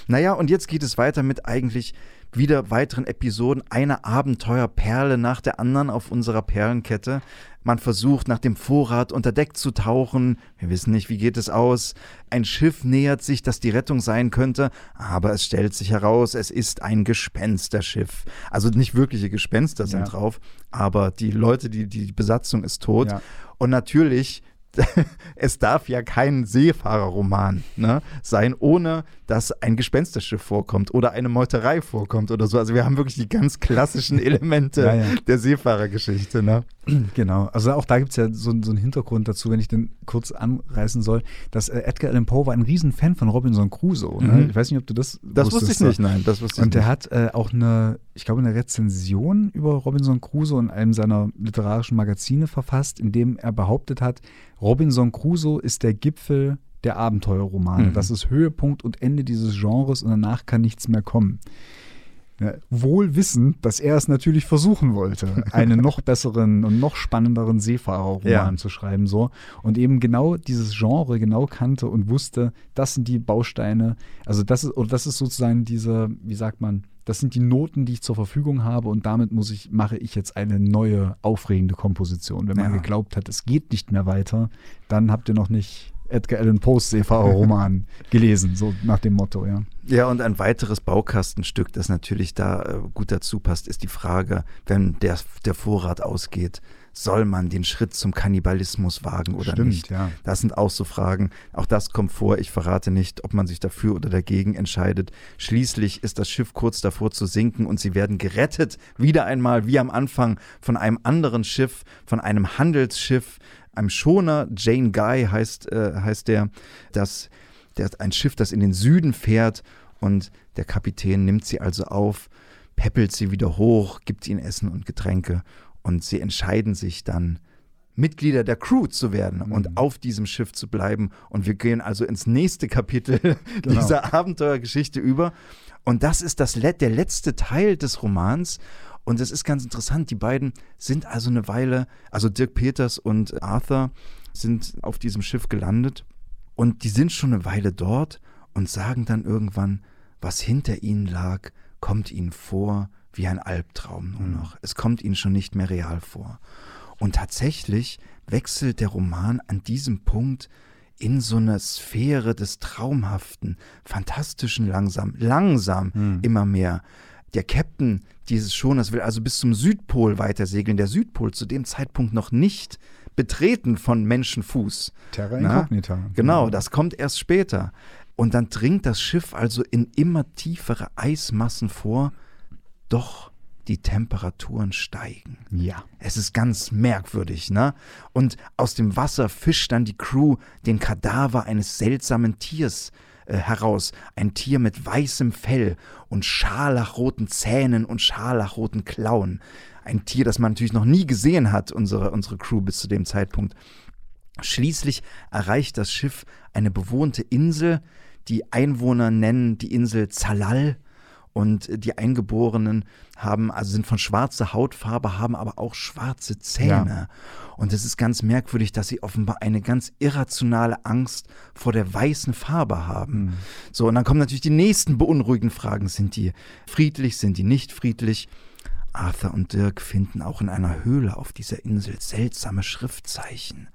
Naja, und jetzt geht es weiter mit eigentlich wieder weiteren Episoden, eine Abenteuerperle nach der anderen auf unserer Perlenkette. Man versucht nach dem Vorrat unter Deck zu tauchen. Wir wissen nicht, wie geht es aus. Ein Schiff nähert sich, das die Rettung sein könnte, aber es stellt sich heraus, es ist ein Gespensterschiff. Also nicht wirkliche Gespenster sind Ja. drauf, aber die Leute, die, die Besatzung ist tot. Ja. Und natürlich, es darf ja kein Seefahrerroman ne, sein, ohne dass ein Gespensterschiff vorkommt oder eine Meuterei vorkommt oder so. Also wir haben wirklich die ganz klassischen Elemente Ja, ja. der Seefahrergeschichte. Ne? Genau, also auch da gibt es ja so, so einen Hintergrund dazu, wenn ich den kurz anreißen soll, dass äh, Edgar Allan Poe war ein Riesenfan von Robinson Crusoe. Ne? Mhm. Ich weiß nicht, ob du das Das wusste ich wusstest. nicht, nein, das wusste ich Und er nicht. hat äh, auch eine, ich glaube, eine Rezension über Robinson Crusoe in einem seiner literarischen Magazine verfasst, in dem er behauptet hat, Robinson Crusoe ist der Gipfel der Abenteuerromane. Mhm. Das ist Höhepunkt und Ende dieses Genres und danach kann nichts mehr kommen. Ja, wohl wissend, dass er es natürlich versuchen wollte, einen noch besseren und noch spannenderen Seefahrerroman Ja. zu schreiben. So. Und eben genau dieses Genre genau kannte und wusste, das sind die Bausteine, also das ist, oder das ist sozusagen diese, wie sagt man, das sind die Noten, die ich zur Verfügung habe und damit muss ich, mache ich jetzt eine neue, aufregende Komposition. Wenn man Ja. geglaubt hat, es geht nicht mehr weiter, dann habt ihr noch nicht Edgar Allan Poes Seefahrerroman gelesen, so nach dem Motto, ja. Ja, und ein weiteres Baukastenstück, das natürlich da äh, gut dazu passt, ist die Frage, wenn der, der Vorrat ausgeht, soll man den Schritt zum Kannibalismus wagen oder Stimmt, nicht? ja. Das sind auch so Fragen. Auch das kommt vor. Ich verrate nicht, ob man sich dafür oder dagegen entscheidet. Schließlich ist das Schiff kurz davor zu sinken und sie werden gerettet. Wieder einmal, wie am Anfang, von einem anderen Schiff, von einem Handelsschiff, einem Schoner. Jane Guy heißt, äh, heißt der. Das, der ist ein Schiff, das in den Süden fährt und der Kapitän nimmt sie also auf, peppelt sie wieder hoch, gibt ihnen Essen und Getränke und sie entscheiden sich dann, Mitglieder der Crew zu werden Mhm. und auf diesem Schiff zu bleiben. Und wir gehen also ins nächste Kapitel Genau. dieser Abenteuergeschichte über. Und das ist das, der letzte Teil des Romans. Und es ist ganz interessant, die beiden sind also eine Weile, also Dirk Peters und Arthur sind auf diesem Schiff gelandet und die sind schon eine Weile dort und sagen dann irgendwann, was hinter ihnen lag, kommt ihnen vor wie ein Albtraum nur noch. Es kommt ihnen schon nicht mehr real vor. Und tatsächlich wechselt der Roman an diesem Punkt in so eine Sphäre des Traumhaften, Fantastischen langsam, langsam immer mehr. Der Captain dieses Schoners will also bis zum Südpol weitersegeln. Der Südpol zu dem Zeitpunkt noch nicht betreten von Menschenfuß. Terra Na? Incognita. Genau, das kommt erst später. Und dann dringt das Schiff also in immer tiefere Eismassen vor, doch die Temperaturen steigen. Ja. Es ist ganz merkwürdig, ne? Und aus dem Wasser fischt dann die Crew den Kadaver eines seltsamen Tiers äh, heraus. Ein Tier mit weißem Fell und scharlachroten Zähnen und scharlachroten Klauen. Ein Tier, das man natürlich noch nie gesehen hat, unsere, unsere Crew bis zu dem Zeitpunkt. Schließlich erreicht das Schiff eine bewohnte Insel. Die Einwohner nennen die Insel Zalal und die Eingeborenen haben, also sind von schwarzer Hautfarbe, haben aber auch schwarze Zähne. Und es ist ganz merkwürdig, dass sie offenbar eine ganz irrationale Angst vor der weißen Farbe haben. So, und dann kommen natürlich die nächsten beunruhigenden Fragen. Sind die friedlich, sind die nicht friedlich? Arthur und Dirk finden auch in einer Höhle auf dieser Insel seltsame Schriftzeichen.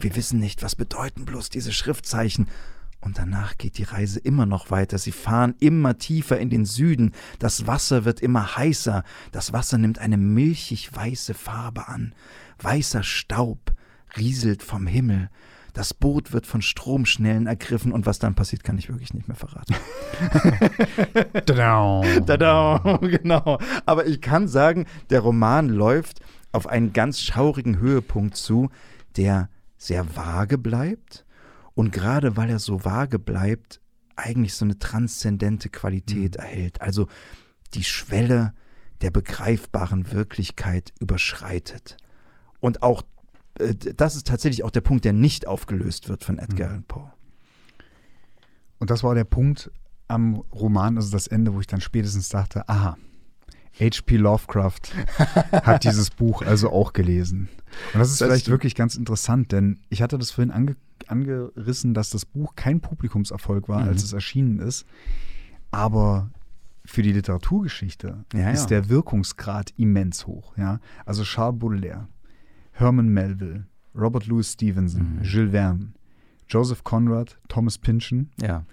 Wir wissen nicht, was bedeuten bloß diese Schriftzeichen. Und danach geht die Reise immer noch weiter. Sie fahren immer tiefer in den Süden. Das Wasser wird immer heißer. Das Wasser nimmt eine milchig weiße Farbe an. Weißer Staub rieselt vom Himmel. Das Boot wird von Stromschnellen ergriffen und was dann passiert, kann ich wirklich nicht mehr verraten. Tada. Tada, genau. Aber ich kann sagen, der Roman läuft auf einen ganz schaurigen Höhepunkt zu, der sehr vage bleibt. Und gerade weil er so vage bleibt, eigentlich so eine transzendente Qualität erhält. Also die Schwelle der begreifbaren Wirklichkeit überschreitet. Und auch, äh, das ist tatsächlich auch der Punkt, der nicht aufgelöst wird von Edgar Allan Poe. Und das war der Punkt am Roman, also das Ende, wo ich dann spätestens dachte, aha, H.P. Lovecraft hat dieses Buch also auch gelesen. Und das ist Das vielleicht wirklich ganz interessant, denn ich hatte das vorhin ange angerissen, dass das Buch kein Publikumserfolg war, Mhm. als es erschienen ist. Aber für die Literaturgeschichte Ja, ist ja. der Wirkungsgrad immens hoch. Ja? Also Charles Baudelaire, Herman Melville, Robert Louis Stevenson, Mhm. Jules Verne, Joseph Conrad, Thomas Pynchon, Ja.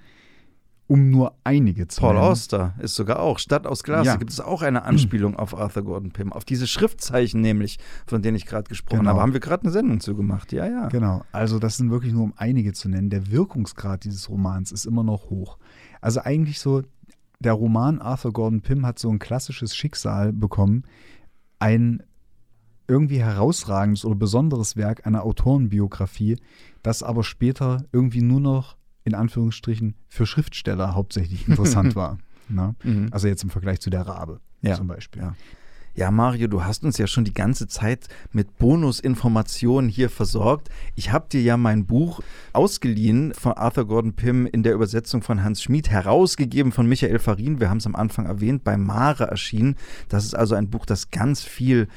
Um nur einige zu Paul nennen. Auster ist sogar auch. Stadt aus Glas. Ja. Da gibt es auch eine Anspielung auf Arthur Gordon Pym. Auf diese Schriftzeichen nämlich, von denen ich gerade gesprochen Genau. habe. Haben wir gerade eine Sendung zu gemacht. Ja, ja. Genau, also das sind wirklich nur um einige zu nennen. Der Wirkungsgrad dieses Romans ist immer noch hoch. Also eigentlich so, der Roman Arthur Gordon Pym hat so ein klassisches Schicksal bekommen, ein irgendwie herausragendes oder besonderes Werk einer Autorenbiografie, das aber später irgendwie nur noch in Anführungsstrichen für Schriftsteller hauptsächlich interessant war. Ne? Mhm. Also jetzt im Vergleich zu der Rabe Ja, zum Beispiel. ja. Ja, Mario, du hast uns ja schon die ganze Zeit mit Bonusinformationen hier versorgt. Ich habe dir ja mein Buch ausgeliehen von Arthur Gordon Pym in der Übersetzung von Hans Schmid, herausgegeben von Michael Farin. Wir haben es am Anfang erwähnt, bei Mare erschienen. Das ist also ein Buch, das ganz viel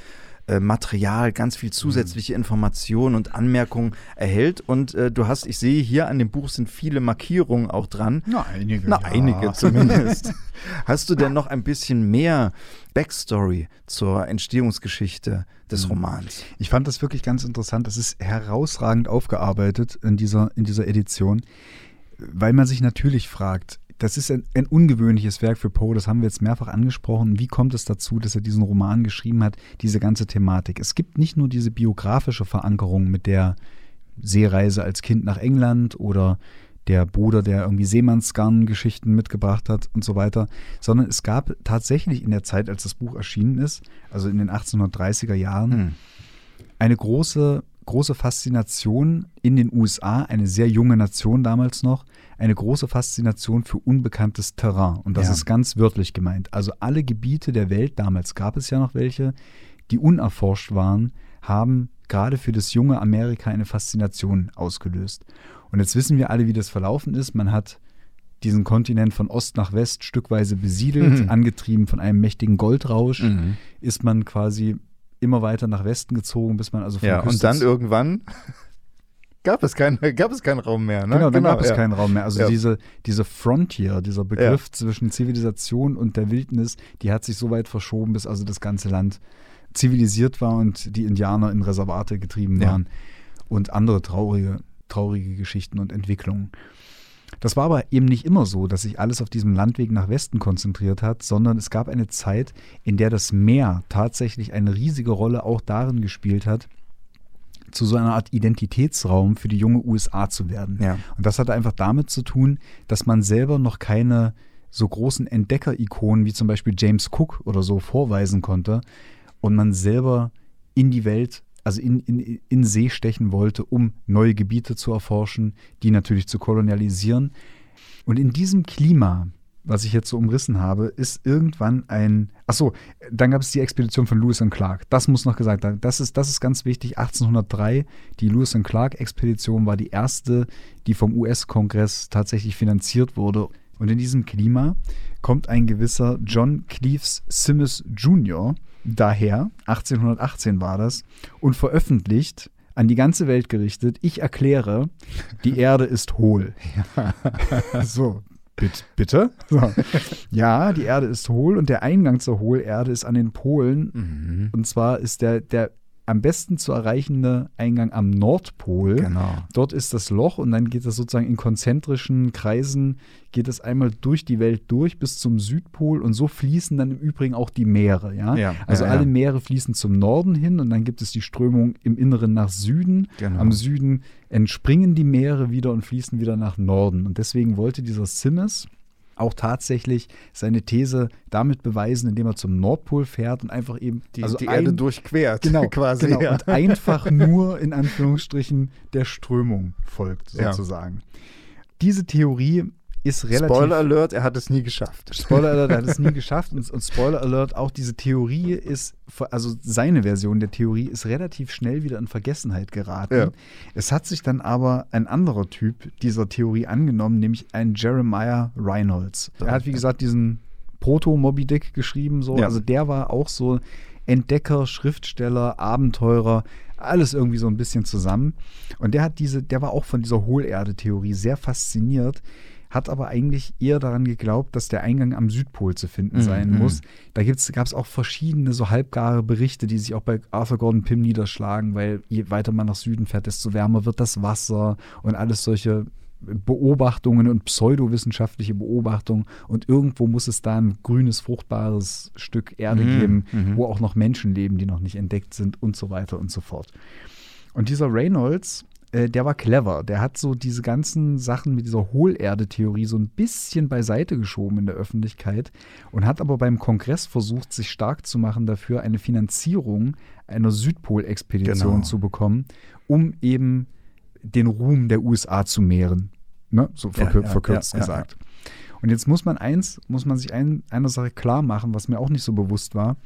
äh, Material, ganz viel zusätzliche Informationen und Anmerkungen erhält. Und äh, du hast, ich sehe hier an dem Buch sind viele Markierungen auch dran. Na, einige. Na, ja. einige zumindest. hast du denn noch ein bisschen mehr Backstory zur Entstehungsgeschichte des Mhm. Romans? Ich fand das wirklich ganz interessant. Das ist herausragend aufgearbeitet in dieser, in dieser Edition, weil man sich natürlich fragt, das ist ein, ein ungewöhnliches Werk für Poe, das haben wir jetzt mehrfach angesprochen. Wie kommt es dazu, dass er diesen Roman geschrieben hat, diese ganze Thematik? Es gibt nicht nur diese biografische Verankerung mit der Seereise als Kind nach England oder der Bruder, der irgendwie Seemannsgarn-Geschichten mitgebracht hat und so weiter, sondern es gab tatsächlich in der Zeit, als das Buch erschienen ist, also in den 1830er Jahren, Hm. eine große, große Faszination in den USA, eine sehr junge Nation damals noch, eine große Faszination für unbekanntes Terrain. Und das Ja. ist ganz wörtlich gemeint. Also alle Gebiete der Welt, damals gab es ja noch welche, die unerforscht waren, haben gerade für das junge Amerika eine Faszination ausgelöst. Und jetzt wissen wir alle, wie das verlaufen ist. Man hat diesen Kontinent von Ost nach West stückweise besiedelt, Mhm. angetrieben von einem mächtigen Goldrausch Mhm. ist man quasi immer weiter nach Westen gezogen, bis man also von Ja, Küste und dann irgendwann gab es, kein, gab es keinen Raum mehr. Ne? Genau, dann gab es ja. keinen Raum mehr. Also Ja. diese, diese Frontier, dieser Begriff zwischen Zivilisation und der Wildnis, die hat sich so weit verschoben, bis also das ganze Land zivilisiert war und die Indianer in Reservate getrieben Ja. waren und andere traurige, traurige Geschichten und Entwicklungen. Das war aber eben nicht immer so, dass sich alles auf diesem Landweg nach Westen konzentriert hat, sondern es gab eine Zeit, in der das Meer tatsächlich eine riesige Rolle auch darin gespielt hat, zu so einer Art Identitätsraum für die junge USA zu werden. Ja. Und das hatte einfach damit zu tun, dass man selber noch keine so großen Entdecker-Ikonen wie zum Beispiel James Cook oder so vorweisen konnte und man selber in die Welt, also in, in, in See stechen wollte, um neue Gebiete zu erforschen, die natürlich zu kolonialisieren. Und in diesem Klima, was ich jetzt so umrissen habe, ist irgendwann ein. Achso, dann gab es die Expedition von Lewis und Clark. Das muss noch gesagt werden. Das ist, das ist ganz wichtig. 1803, die Lewis und Clark-Expedition war die erste, die vom US-Kongress tatsächlich finanziert wurde. Und in diesem Klima kommt ein gewisser John Cleves Simmes Jr. daher, 1818 war das, und veröffentlicht an die ganze Welt gerichtet, ich erkläre, die Erde ist hohl. so, bitte? bitte? So. Ja, die Erde ist hohl und der Eingang zur Hohlerde ist an den Polen. Mhm. Und zwar ist der, der am besten zu erreichende Eingang am Nordpol. Genau. Dort ist das Loch und dann geht es sozusagen in konzentrischen Kreisen, geht es einmal durch die Welt durch bis zum Südpol und so fließen dann im Übrigen auch die Meere. Ja? Ja, also ja, alle ja. Meere fließen zum Norden hin und dann gibt es die Strömung im Inneren nach Süden. Genau. Am Süden entspringen die Meere wieder und fließen wieder nach Norden. Und deswegen wollte dieser Simmes auch tatsächlich seine These damit beweisen, indem er zum Nordpol fährt und einfach eben Die, also die ein- Erde durchquert, Genau, quasi. genau. ja. Und einfach nur in Anführungsstrichen der Strömung folgt, Ja. sozusagen. Diese Theorie ist relativ. Spoiler Alert, er hat es nie geschafft. Spoiler Alert, er hat es nie geschafft. Und, und Spoiler Alert, auch diese Theorie ist, also seine Version der Theorie ist relativ schnell wieder in Vergessenheit geraten. Ja. Es hat sich dann aber ein anderer Typ dieser Theorie angenommen, nämlich ein Jeremiah Reynolds. Er hat, wie gesagt, diesen Proto-Moby Dick geschrieben. So. Ja. Also der war auch so Entdecker, Schriftsteller, Abenteurer, alles irgendwie so ein bisschen zusammen. Und der hat diese, der war auch von dieser Hohlerde-Theorie sehr fasziniert, hat aber eigentlich eher daran geglaubt, dass der Eingang am Südpol zu finden Mhm, sein mhm. muss. Da gab es auch verschiedene so halbgare Berichte, die sich auch bei Arthur Gordon Pym niederschlagen, weil je weiter man nach Süden fährt, desto wärmer wird das Wasser und alles solche Beobachtungen und pseudowissenschaftliche Beobachtungen. Und irgendwo muss es da ein grünes, fruchtbares Stück Erde Mhm, geben, mhm. wo auch noch Menschen leben, die noch nicht entdeckt sind und so weiter und so fort. Und dieser Reynolds, äh, der war clever. Der hat so diese ganzen Sachen mit dieser Hohlerde-Theorie so ein bisschen beiseite geschoben in der Öffentlichkeit und hat aber beim Kongress versucht, sich stark zu machen dafür, eine Finanzierung einer Südpol-Expedition Genau. zu bekommen, um eben den Ruhm der USA zu mehren. Ne? So verkür ja, verkürzt ja, ja, gesagt. Und jetzt muss man eins, muss man sich ein, einer Sache klar machen, was mir auch nicht so bewusst war.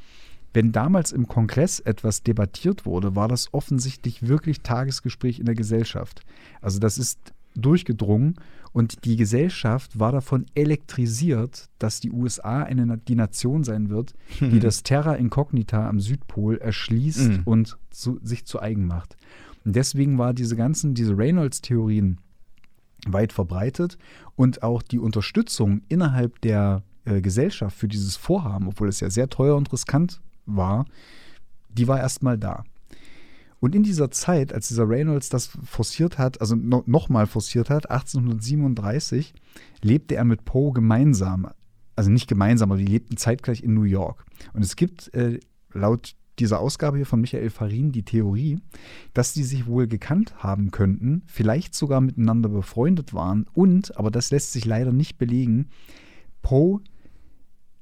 Wenn damals im Kongress etwas debattiert wurde, war das offensichtlich wirklich Tagesgespräch in der Gesellschaft. Also das ist durchgedrungen und die Gesellschaft war davon elektrisiert, dass die USA eine, die Nation sein wird, die das Terra Incognita am Südpol erschließt Mhm. und zu, sich zu eigen macht. Und deswegen war diese ganzen, diese Reynolds-Theorien weit verbreitet und auch die Unterstützung innerhalb der äh, Gesellschaft für dieses Vorhaben, obwohl es ja sehr teuer und riskant war, die war erstmal da. Und in dieser Zeit, als dieser Reynolds das forciert hat, also no, nochmal forciert hat, 1837, lebte er mit Poe gemeinsam. Also nicht gemeinsam, aber die lebten zeitgleich in New York. Und es gibt äh, laut dieser Ausgabe hier von Michael Farin die Theorie, dass die sich wohl gekannt haben könnten, vielleicht sogar miteinander befreundet waren und, aber das lässt sich leider nicht belegen, Poe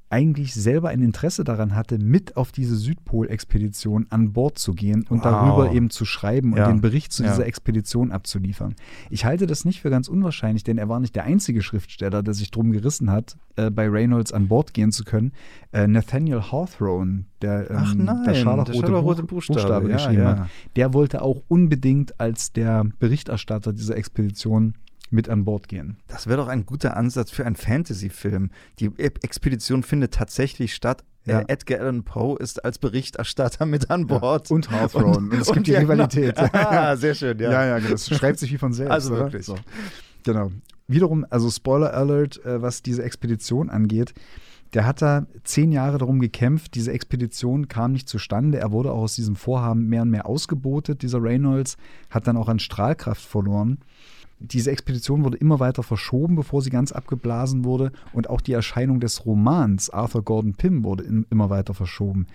eigentlich selber ein Interesse daran hatte, mit auf diese Südpol-Expedition an Bord zu gehen und Wow. darüber eben zu schreiben und Ja. den Bericht zu Ja. dieser Expedition abzuliefern. Ich halte das nicht für ganz unwahrscheinlich, denn er war nicht der einzige Schriftsteller, der sich drum gerissen hat, äh, bei Reynolds an Bord gehen zu können. Äh, Nathaniel Hawthorne, der, ähm, Ach nein, der scharlachrote, Buch, Buchstabe, Buchstabe ja, geschrieben hat, der wollte auch unbedingt als der Berichterstatter dieser Expedition mit an Bord gehen. Das wäre doch ein guter Ansatz für einen Fantasy-Film. Die Expedition findet tatsächlich statt. Ja. Äh, Edgar Allan Poe ist als Berichterstatter mit an Bord. Und Hawthorne. Und es gibt die ja, genau. Rivalität. Ah, sehr schön, ja. Ja, ja, genau. Das schreibt sich wie von selbst. Also oder? wirklich. So. Genau. Wiederum, also Spoiler Alert, äh, was diese Expedition angeht. Der hat da zehn Jahre darum gekämpft. Diese Expedition kam nicht zustande. Er wurde auch aus diesem Vorhaben mehr und mehr ausgebotet. Dieser Reynolds hat dann auch an Strahlkraft verloren. Diese Expedition wurde immer weiter verschoben, bevor sie ganz abgeblasen wurde. Und auch die Erscheinung des Romans Arthur Gordon Pym wurde im- immer weiter verschoben.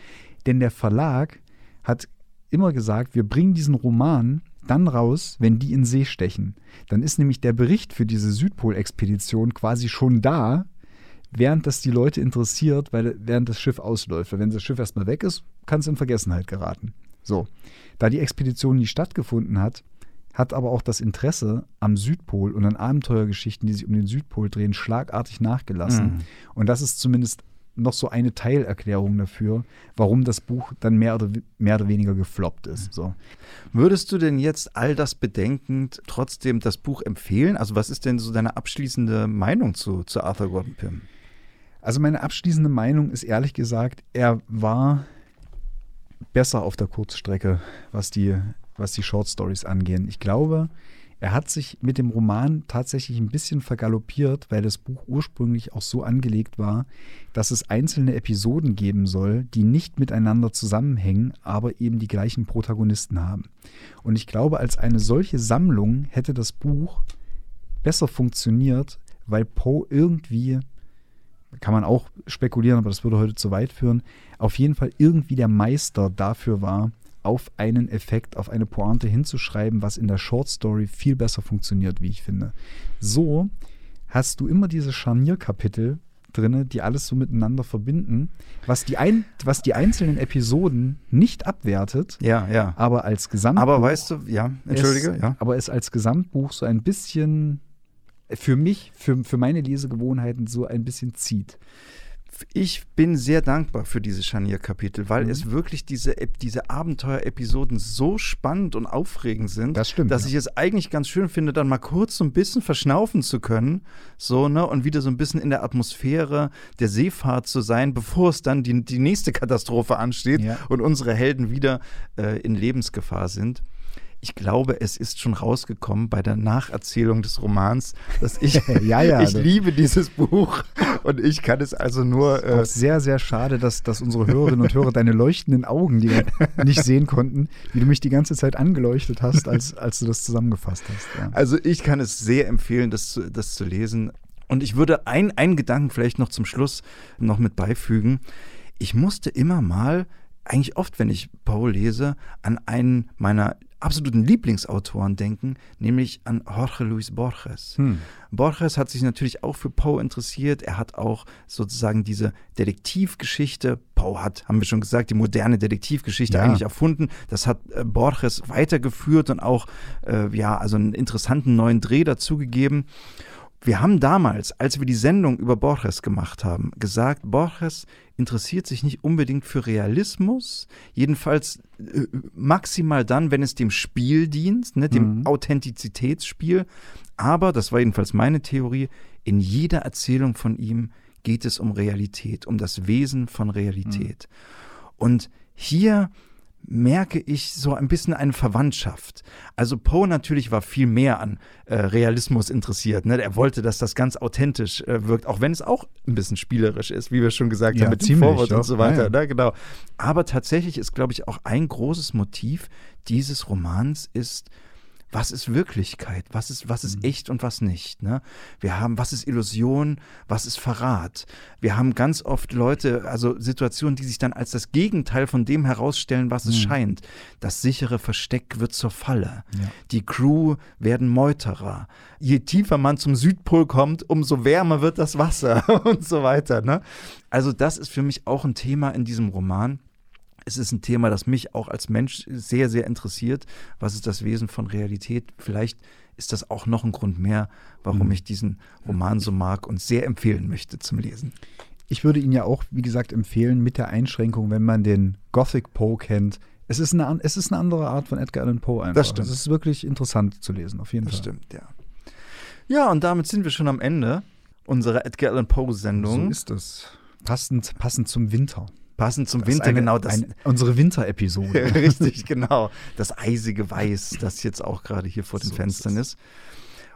Denn der Verlag hat immer gesagt, wir bringen diesen Roman dann raus, wenn die in See stechen. Dann ist nämlich der Bericht für diese Südpol-Expedition quasi schon da, während das die Leute interessiert, weil während das Schiff ausläuft. Wenn das Schiff erstmal weg ist, kann es in Vergessenheit geraten. So. Da die Expedition nie stattgefunden hat, hat aber auch das Interesse am Südpol und an Abenteuergeschichten, die sich um den Südpol drehen, schlagartig nachgelassen. Mhm. Und das ist zumindest noch so eine Teilerklärung dafür, warum das Buch dann mehr oder, mehr oder weniger gefloppt ist. So. Würdest du denn jetzt all das bedenkend trotzdem das Buch empfehlen? Also was ist denn so deine abschließende Meinung zu, zu Arthur Gordon Pym? Also meine abschließende Meinung ist ehrlich gesagt, er war besser auf der Kurzstrecke, was die, was die Short Stories angehen. Ich glaube, er hat sich mit dem Roman tatsächlich ein bisschen vergaloppiert, weil das Buch ursprünglich auch so angelegt war, dass es einzelne Episoden geben soll, die nicht miteinander zusammenhängen, aber eben die gleichen Protagonisten haben. Und ich glaube, als eine solche Sammlung hätte das Buch besser funktioniert, weil Poe irgendwie kann man auch spekulieren, aber das würde heute zu weit führen, auf jeden Fall irgendwie der Meister dafür war, auf einen Effekt, auf eine Pointe hinzuschreiben, was in der Short Story viel besser funktioniert, wie ich finde. So hast du immer diese Scharnierkapitel drinne, die alles so miteinander verbinden, was die, ein, was die einzelnen Episoden nicht abwertet, Ja, ja. aber als Gesamtbuch Aber weißt du, ja, entschuldige, es, ja. Aber es als Gesamtbuch so ein bisschen für mich, für, für meine Lesegewohnheiten so ein bisschen zieht. Ich bin sehr dankbar für diese Scharnierkapitel, weil Mhm. es wirklich diese, diese Abenteuerepisoden so spannend und aufregend sind, Das stimmt, dass ja. ich es eigentlich ganz schön finde, dann mal kurz so ein bisschen verschnaufen zu können, so, ne, und wieder so ein bisschen in der Atmosphäre der Seefahrt zu sein, bevor es dann die, die nächste Katastrophe ansteht Ja. und unsere Helden wieder äh, in Lebensgefahr sind. Ich glaube, es ist schon rausgekommen bei der Nacherzählung des Romans, dass ich, Ja, ja, ich liebe dieses Buch und ich kann es also nur äh, Auch sehr, sehr schade, dass, dass unsere Hörerinnen und Hörer deine leuchtenden Augen, die wir nicht sehen konnten, wie du mich die ganze Zeit angeleuchtet hast, als, als du das zusammengefasst hast. Ja. Also ich kann es sehr empfehlen, das zu, das zu lesen. Und ich würde ein- einen Gedanken vielleicht noch zum Schluss noch mit beifügen. Ich musste immer mal, eigentlich oft, wenn ich Poe lese, an einen meiner absoluten Lieblingsautoren denken, nämlich an Jorge Luis Borges. Hm. Borges hat sich natürlich auch für Poe interessiert. Er hat auch sozusagen diese Detektivgeschichte, Poe hat, haben wir schon gesagt, die moderne Detektivgeschichte Ja. eigentlich erfunden. Das hat äh, Borges weitergeführt und auch, äh, ja, also einen interessanten neuen Dreh dazugegeben. wir haben damals, als wir die Sendung über Borges gemacht haben, gesagt, Borges interessiert sich nicht unbedingt für Realismus, jedenfalls äh, maximal dann, wenn es dem Spiel dient, ne, dem mhm. Authentizitätsspiel. Aber, das war jedenfalls meine Theorie, in jeder Erzählung von ihm geht es um Realität, um das Wesen von Realität. Mhm. Und hier merke ich so ein bisschen eine Verwandtschaft. Also Poe natürlich war viel mehr an äh, Realismus interessiert. Ne? Er wollte, dass das ganz authentisch äh, wirkt, auch wenn es auch ein bisschen spielerisch ist, wie wir schon gesagt ja, haben, mit dem Vorwort und so weiter. Ja. Ne? Genau. Aber tatsächlich ist, glaube ich, auch ein großes Motiv dieses Romans ist, was ist Wirklichkeit, was ist, was ist mhm. echt und was nicht. Ne? Wir haben, was ist Illusion, was ist Verrat. Wir haben ganz oft Leute, also Situationen, die sich dann als das Gegenteil von dem herausstellen, was es mhm. scheint. Das sichere Versteck wird zur Falle. Ja. Die Crew werden Meuterer. Je tiefer man zum Südpol kommt, umso wärmer wird das Wasser und so weiter. Ne? Also das ist für mich auch ein Thema in diesem Roman es ist ein Thema, das mich auch als Mensch sehr, sehr interessiert. Was ist das Wesen von Realität? Vielleicht ist das auch noch ein Grund mehr, warum mhm. ich diesen Roman so mag und sehr empfehlen möchte zum Lesen. Ich würde ihn ja auch, wie gesagt, empfehlen mit der Einschränkung, wenn man den Gothic Poe kennt. Es ist eine, es ist eine andere Art von Edgar Allan Poe einfach. Das stimmt. Es ist wirklich interessant zu lesen, auf jeden das Fall. Das stimmt, ja. Ja, und damit sind wir schon am Ende unserer Edgar Allan Poe-Sendung. So ist es. Passend, passend zum Winter. Passend zum das Winter, eine, genau. Das, eine, unsere Winterepisode. Richtig, genau. Das eisige Weiß, das jetzt auch gerade hier vor den so Fenstern ist. ist.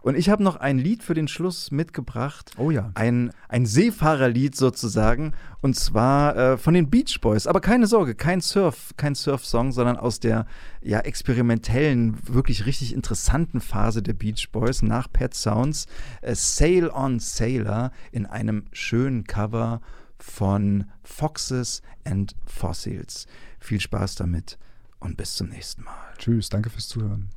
Und ich habe noch ein Lied für den Schluss mitgebracht. Oh ja. Ein, ein Seefahrerlied sozusagen. Und zwar äh, von den Beach Boys. Aber keine Sorge, kein Surf, kein Surf-Song, sondern aus der ja experimentellen, wirklich richtig interessanten Phase der Beach Boys nach Pet Sounds. Äh, Sail on Sailor in einem schönen Cover von Foxes and Fossils. Viel Spaß damit und bis zum nächsten Mal. Tschüss, danke fürs Zuhören.